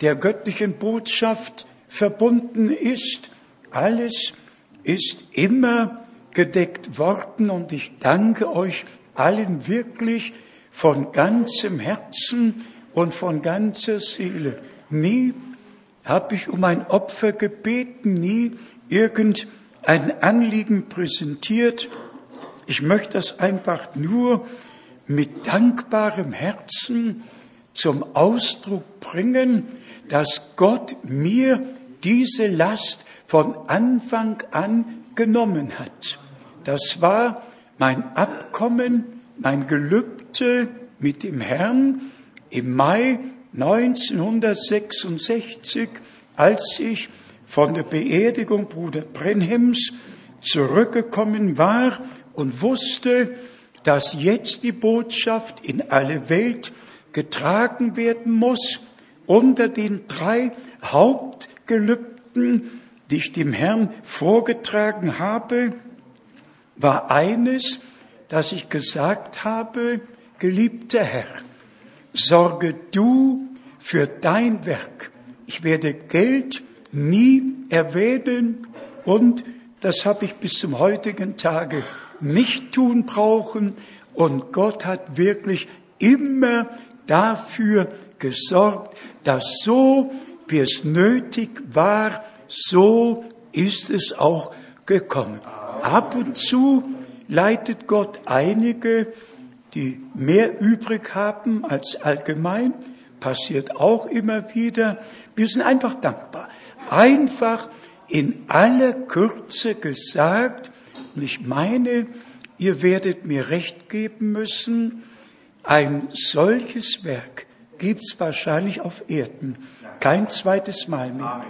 der göttlichen Botschaft verbunden ist, alles ist immer gedeckt worden und ich danke euch allen wirklich von ganzem Herzen und von ganzer Seele. Nie habe ich um ein Opfer gebeten, nie irgendein Anliegen präsentiert. Ich möchte das einfach nur mit dankbarem Herzen zum Ausdruck bringen, dass Gott mir diese Last von Anfang an genommen hat. Das war mein Abkommen, mein Gelübde mit dem Herrn im Mai 1966, als ich von der Beerdigung Bruder Brenhems zurückgekommen war und wusste, dass jetzt die Botschaft in alle Welt getragen werden muss unter den drei Hauptgelübden, die ich dem Herrn vorgetragen habe, war eines, dass ich gesagt habe, geliebter Herr, sorge du für dein Werk. Ich werde Geld nie erwähnen und das habe ich bis zum heutigen Tage nicht tun brauchen. Und Gott hat wirklich immer dafür gesorgt, dass so, wie es nötig war, so ist es auch gekommen. Ab und zu leitet Gott einige die mehr übrig haben als allgemein, passiert auch immer wieder. Wir sind einfach dankbar. Einfach in aller Kürze gesagt, und ich meine, ihr werdet mir recht geben müssen, ein solches Werk gibt's wahrscheinlich auf Erden kein zweites Mal mehr.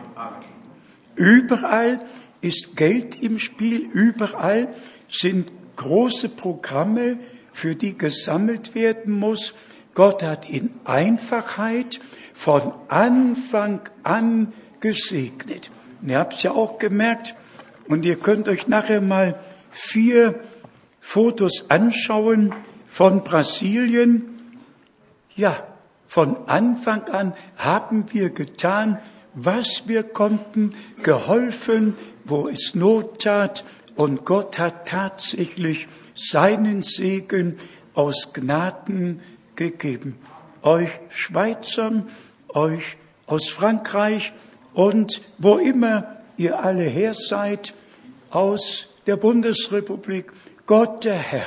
Überall ist Geld im Spiel, überall sind große Programme, für die gesammelt werden muss. Gott hat in Einfachheit von Anfang an gesegnet. Und ihr habt es ja auch gemerkt, und ihr könnt euch nachher mal vier Fotos anschauen von Brasilien. Ja, von Anfang an haben wir getan, was wir konnten, geholfen, wo es Not tat, und Gott hat tatsächlich seinen Segen aus Gnaden gegeben. Euch Schweizern, euch aus Frankreich und wo immer ihr alle her seid, aus der Bundesrepublik, Gott der Herr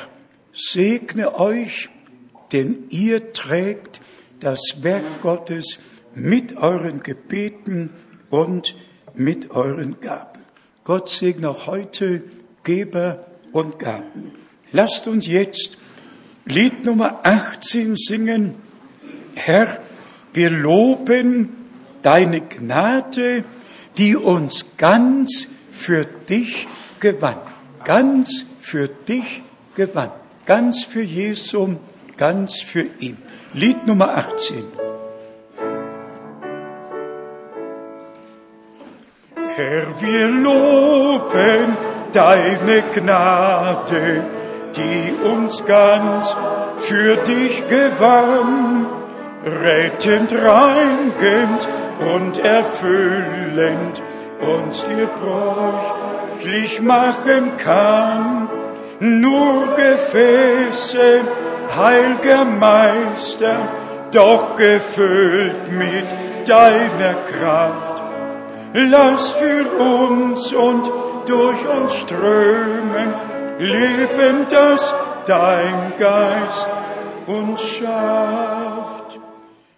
segne euch, denn ihr trägt das Werk Gottes mit euren Gebeten und mit euren Gaben. Gott segne auch heute Geber und Gaben. Lasst uns jetzt Lied Nummer 18 singen. Herr, wir loben deine Gnade, die uns ganz für dich gewann. Ganz für dich gewann. Ganz für Jesum, ganz für ihn. Lied Nummer 18. Herr, wir loben deine Gnade, die uns ganz für dich gewann, rettend, reinigend und erfüllend uns dir bräuchlich machen kann. Nur Gefäße, heilger Meister, doch gefüllt mit deiner Kraft. Lass für uns und durch uns strömen, Leben, das dein Geist uns schafft.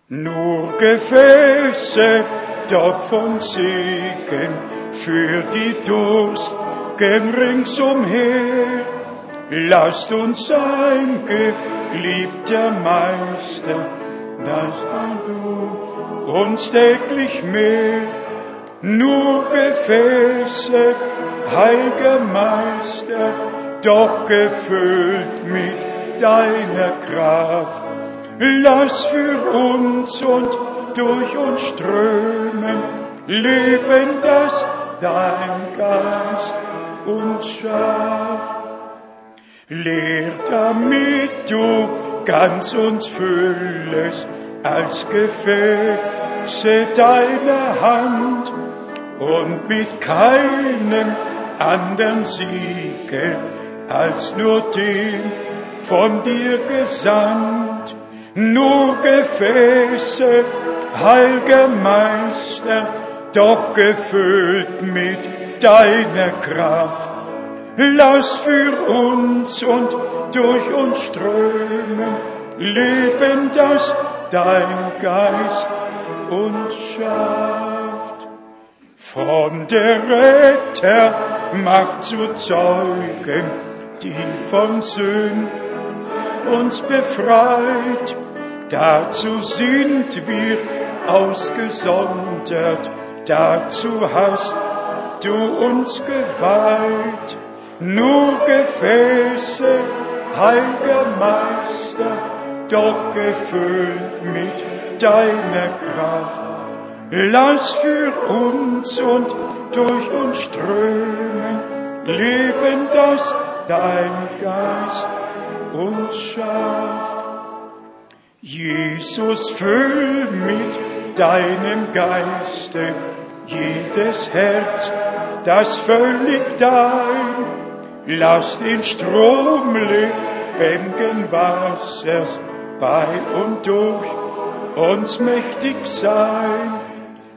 Nur Gefäße, doch von Segen für die Durstigen ringsumher. Lasst uns sein, geliebter Meister, dass du uns täglich mehr nur Gefäße, heiliger Meister, doch gefüllt mit deiner Kraft. Lass für uns und durch uns strömen, Leben, das dein Geist uns schafft. Lehr damit du ganz uns füllest, als Gefäße deiner Hand und mit keinem anderen Siegel als nur dem von dir gesandt. Nur Gefäße, heiliger Meister, doch gefüllt mit deiner Kraft. Lass für uns und durch uns strömen, Leben, das dein Geist uns schafft. Von der Retter Macht zu Zeugen, die von Sünden uns befreit. Dazu sind wir ausgesondert, dazu hast du uns geweiht. Nur Gefäße, heiliger Meister, doch gefüllt mit deiner Kraft. Lass für uns und durch uns strömen, Leben, das dein Geist uns schafft. Jesus, füll mit deinem Geiste jedes Herz, das völlig dein, lass den Strom lebendigen Wassers bei und durch uns mächtig sein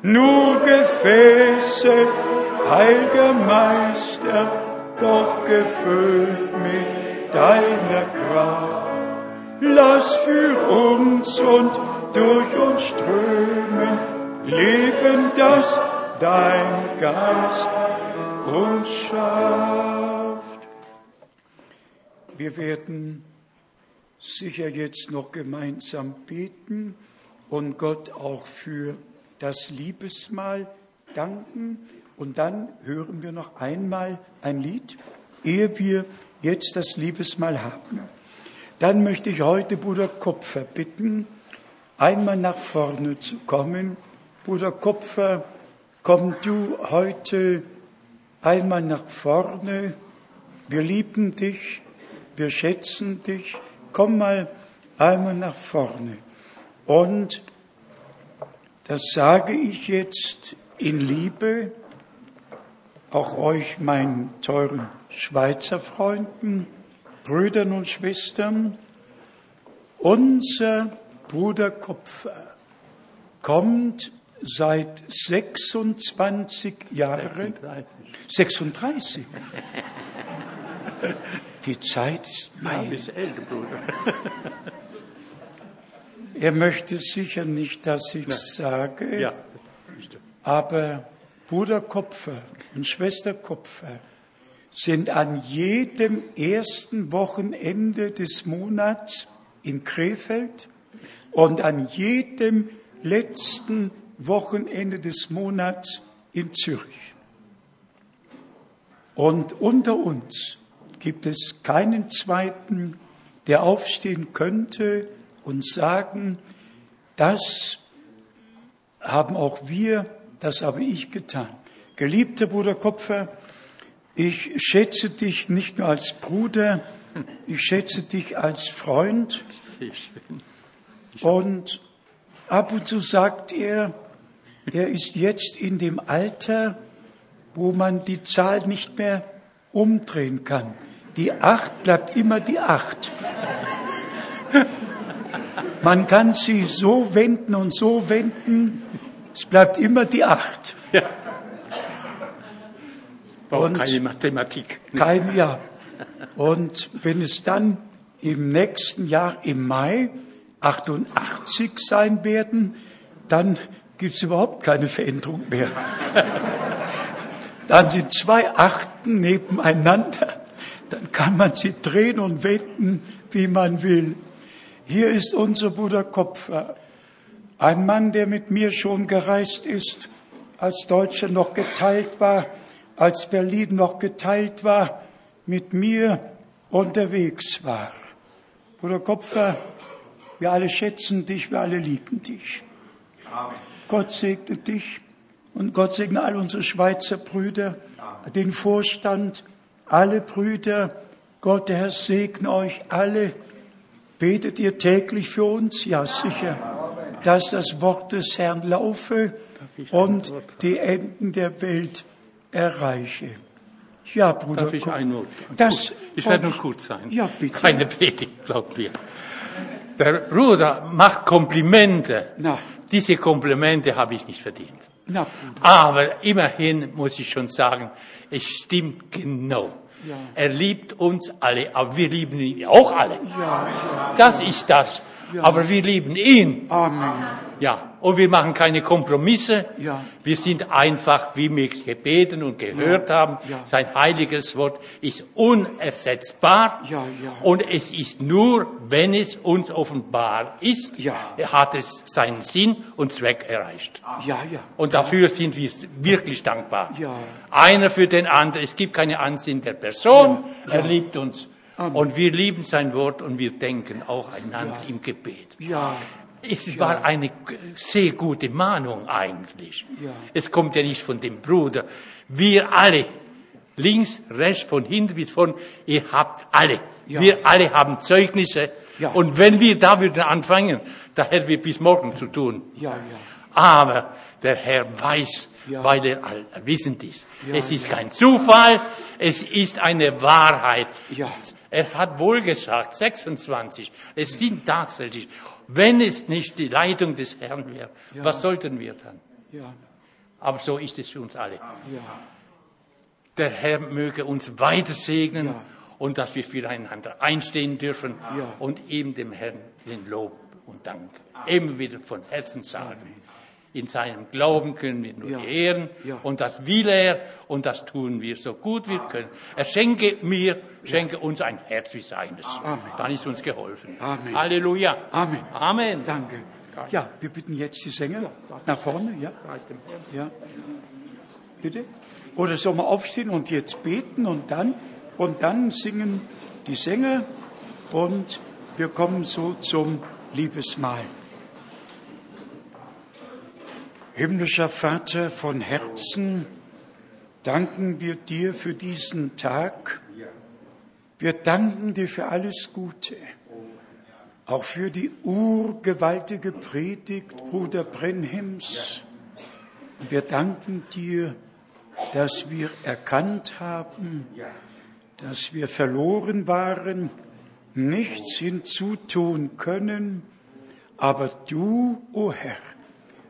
nur Gefäße, heiliger Meister, doch gefüllt mit deiner Kraft. lass für uns und durch uns strömen, Leben, das dein Geist uns schafft. Wir werden sicher jetzt noch gemeinsam beten und Gott auch für das Liebesmahl danken. Und dann hören wir noch einmal ein Lied, ehe wir jetzt das Liebesmahl haben. Dann möchte ich heute Bruder Kopfer bitten, einmal nach vorne zu kommen. Bruder Kopfer, komm du heute einmal nach vorne. Wir lieben dich, wir schätzen dich. Komm mal einmal nach vorne. Und das sage ich jetzt in Liebe, auch euch, meinen teuren Schweizer Freunden, Brüdern und Schwestern. Unser Bruder Kopfer kommt seit 26 Jahren. 36. Die Zeit ist mein. Ja, älter, Bruder. Er möchte sicher nicht, dass ich es sage, ja. aber Bruder Kopfer und Schwester Kopfer sind an jedem ersten Wochenende des Monats in Krefeld und an jedem letzten Wochenende des Monats in Zürich. Und unter uns gibt es keinen zweiten, der aufstehen könnte und sagen, das haben auch wir, das habe ich getan. Geliebter Bruder Kopfer, ich schätze dich nicht nur als Bruder, ich schätze dich als Freund. Und ab und zu sagt er, er ist jetzt in dem Alter, wo man die Zahl nicht mehr umdrehen kann. Die Acht bleibt immer die Acht. Man kann sie so wenden und so wenden, es bleibt immer die Acht. Ja. Braucht keine Mathematik. Kein, ja. Und wenn es dann im nächsten Jahr, im Mai, 88 sein werden, dann gibt es überhaupt keine Veränderung mehr. dann sind zwei Achten nebeneinander, dann kann man sie drehen und wenden, wie man will. Hier ist unser Bruder Kopfer, ein Mann, der mit mir schon gereist ist, als Deutschland noch geteilt war, als Berlin noch geteilt war, mit mir unterwegs war. Bruder Kopfer, wir alle schätzen dich, wir alle lieben dich. Amen. Gott segne dich und Gott segne all unsere Schweizer Brüder, Amen. den Vorstand, alle Brüder. Gott, der Herr segne euch alle Betet ihr täglich für uns? Ja, sicher. Dass das Wort des Herrn laufe und die Enden der Welt erreiche. Ja, Bruder. Darf ich ein Wort? Das, ich werde nur kurz sein. Ja, bitte. Keine Predigt, glaubt mir. Der Bruder macht Komplimente. Na. Diese Komplimente habe ich nicht verdient. Na, Bruder. Aber immerhin muss ich schon sagen, es stimmt genau. Ja. Er liebt uns alle, aber wir lieben ihn auch alle. Ja, ja. Das ist das. Aber wir lieben ihn. Amen. Ja, und wir machen keine Kompromisse. Ja. Wir sind einfach, wie wir gebeten und gehört ja. haben, ja. sein heiliges Wort ist unersetzbar. Ja, ja. Und es ist nur, wenn es uns offenbar ist, ja. hat es seinen Sinn und Zweck erreicht. Ja, ja. Und dafür sind wir wirklich dankbar. Ja. Einer für den anderen. Es gibt keine Ansehen der Person. Ja. Er liebt uns. Amen. Und wir lieben sein Wort und wir denken auch einander ja. im Gebet. Ja. Es war eine sehr gute Mahnung eigentlich. Ja. Es kommt ja nicht von dem Bruder. Wir alle, links, rechts, von hinten bis vorn, ihr habt alle. Ja. Wir alle haben Zeugnisse. Ja. Und wenn wir da würden anfangen, da hätten wir bis morgen zu tun. Ja, ja. Aber der Herr weiß, weil er wissend ist. Es ist kein Zufall, es ist eine Wahrheit. Ja. Er hat wohl gesagt, 26. Es sind tatsächlich. Wenn es nicht die Leitung des Herrn wäre, ja. was sollten wir dann? Ja. Aber so ist es für uns alle. Ja. Der Herr möge uns weiter segnen ja. und dass wir füreinander einstehen dürfen und ihm dem Herrn den Lob und Dank immer wieder von Herzen sagen. In seinem Glauben können wir nur ja. ehren ja. und das will er und das tun wir so gut wir können. Er schenke mir, schenke uns ein Herz wie seines. Amen. Dann ist uns geholfen. Amen. Halleluja. Amen. Amen. Danke. Ja, wir bitten jetzt die Sänger nach vorne. Ja. ja. Bitte. Oder sollen wir aufstehen und jetzt beten und dann und dann singen die Sänger und wir kommen so zum Liebesmahl. Himmlischer Vater von Herzen, danken wir dir für diesen Tag. Wir danken dir für alles Gute, auch für die urgewaltige Predigt Bruder Brenhems. Wir danken dir, dass wir erkannt haben, dass wir verloren waren, nichts hinzutun können, aber du, o oh Herr,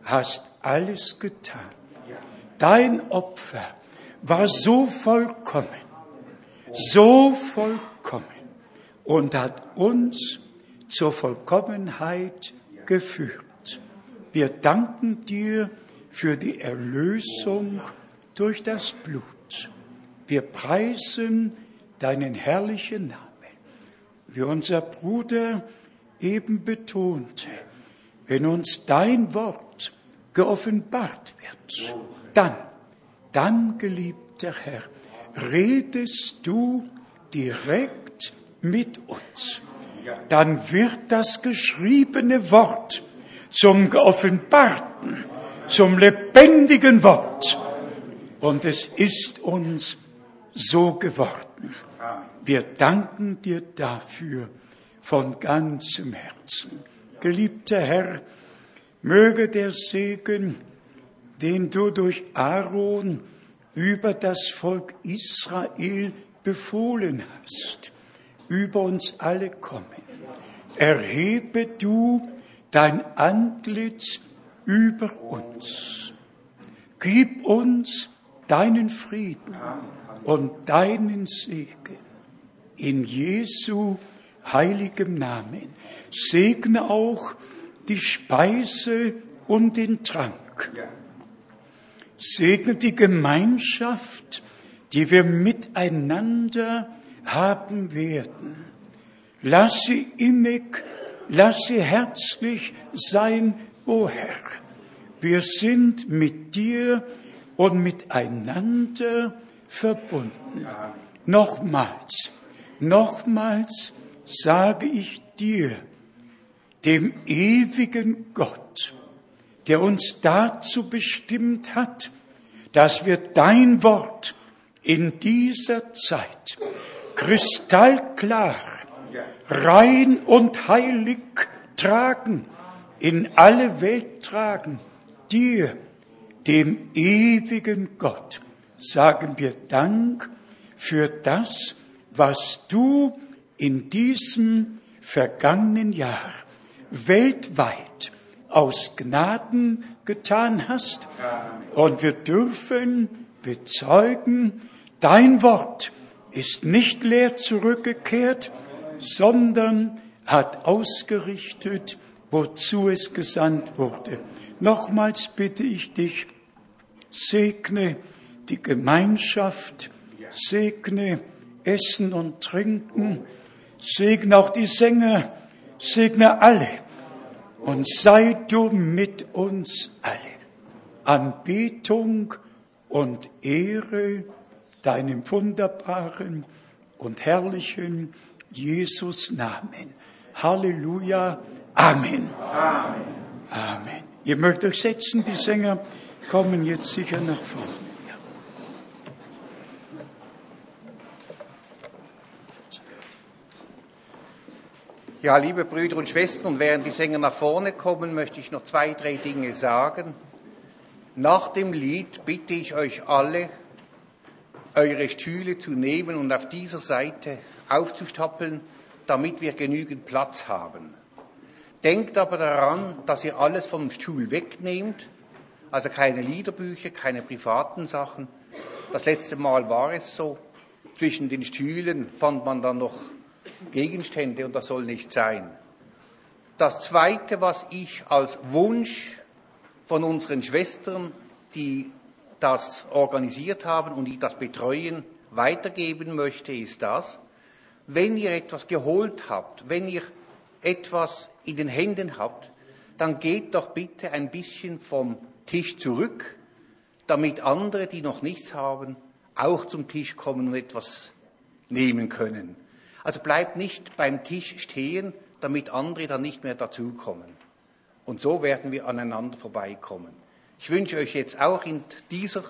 hast alles getan. Dein Opfer war so vollkommen, so vollkommen und hat uns zur Vollkommenheit geführt. Wir danken dir für die Erlösung durch das Blut. Wir preisen deinen herrlichen Namen. Wie unser Bruder eben betonte, wenn uns dein Wort geoffenbart wird, dann, dann, geliebter Herr, redest du direkt mit uns. Dann wird das geschriebene Wort zum geoffenbarten, zum lebendigen Wort. Und es ist uns so geworden. Wir danken dir dafür von ganzem Herzen. Geliebter Herr, Möge der Segen, den du durch Aaron über das Volk Israel befohlen hast, über uns alle kommen. Erhebe du dein Antlitz über uns. Gib uns deinen Frieden und deinen Segen. In Jesu heiligem Namen. Segne auch die Speise und den Trank. Segne die Gemeinschaft, die wir miteinander haben werden. Lass sie innig, lass sie herzlich sein, o oh Herr. Wir sind mit dir und miteinander verbunden. Nochmals, nochmals sage ich dir, dem ewigen Gott, der uns dazu bestimmt hat, dass wir dein Wort in dieser Zeit kristallklar, rein und heilig tragen, in alle Welt tragen, dir, dem ewigen Gott, sagen wir Dank für das, was du in diesem vergangenen Jahr weltweit aus Gnaden getan hast. Und wir dürfen bezeugen, dein Wort ist nicht leer zurückgekehrt, sondern hat ausgerichtet, wozu es gesandt wurde. Nochmals bitte ich dich, segne die Gemeinschaft, segne Essen und Trinken, segne auch die Sänger, segne alle und sei du mit uns alle. Anbetung und Ehre deinem wunderbaren und herrlichen Jesus Namen. Halleluja. Amen. Amen. Amen. Ihr mögt euch setzen, die Sänger kommen jetzt sicher nach vorne. Ja, liebe Brüder und Schwestern, während die Sänger nach vorne kommen, möchte ich noch zwei, drei Dinge sagen. Nach dem Lied bitte ich euch alle, eure Stühle zu nehmen und auf dieser Seite aufzustapeln, damit wir genügend Platz haben. Denkt aber daran, dass ihr alles vom Stuhl wegnehmt, also keine Liederbücher, keine privaten Sachen. Das letzte Mal war es so. zwischen den Stühlen fand man dann noch Gegenstände und das soll nicht sein. Das Zweite, was ich als Wunsch von unseren Schwestern, die das organisiert haben und die das betreuen, weitergeben möchte, ist das, wenn ihr etwas geholt habt, wenn ihr etwas in den Händen habt, dann geht doch bitte ein bisschen vom Tisch zurück, damit andere, die noch nichts haben, auch zum Tisch kommen und etwas nehmen können. Also bleibt nicht beim Tisch stehen, damit andere dann nicht mehr dazukommen. Und so werden wir aneinander vorbeikommen. Ich wünsche euch jetzt auch in dieser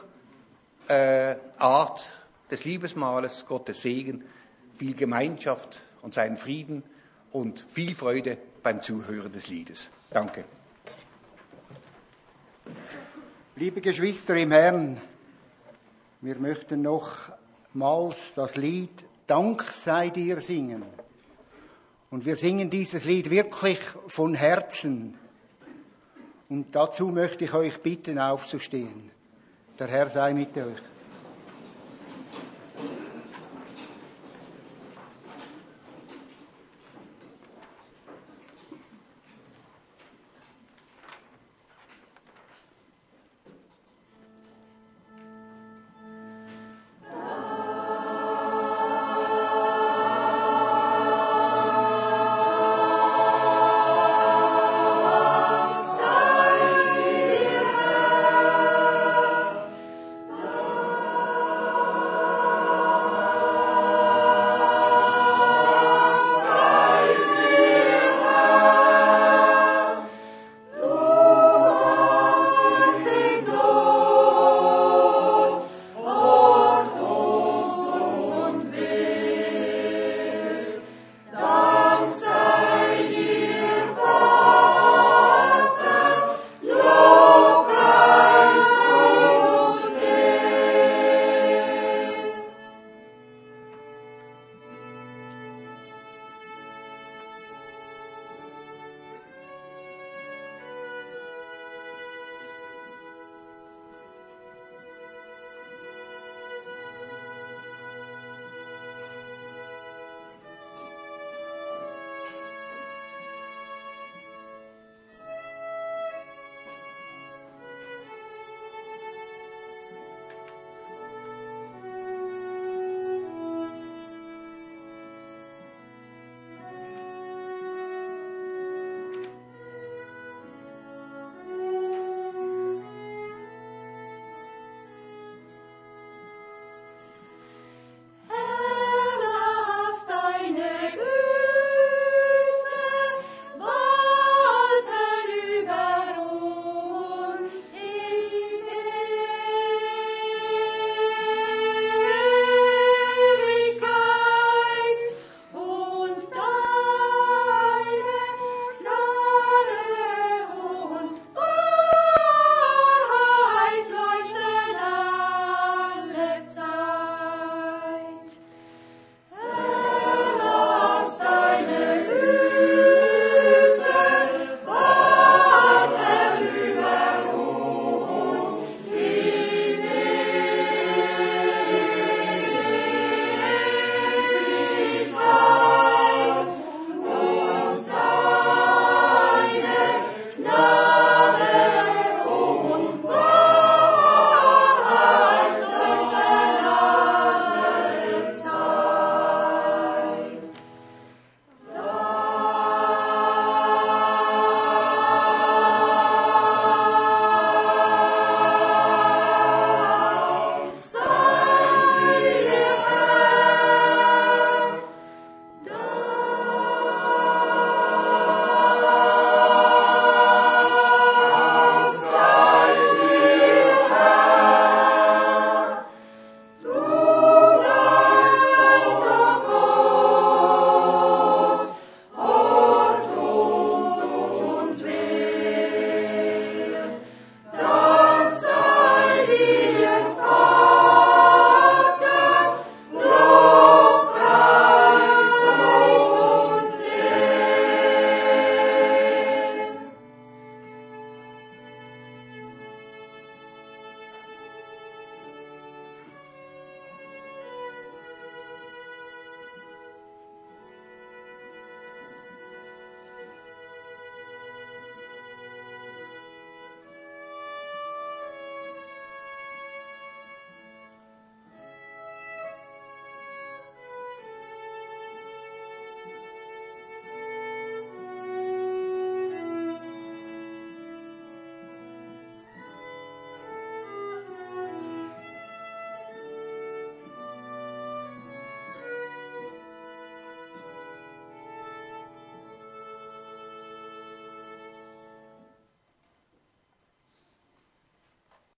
äh, Art des Liebesmahles Gottes Segen, viel Gemeinschaft und seinen Frieden und viel Freude beim Zuhören des Liedes. Danke. Liebe Geschwister im Herrn, wir möchten nochmals das Lied Dank sei dir singen. Und wir singen dieses Lied wirklich von Herzen. Und dazu möchte ich euch bitten, aufzustehen. Der Herr sei mit euch.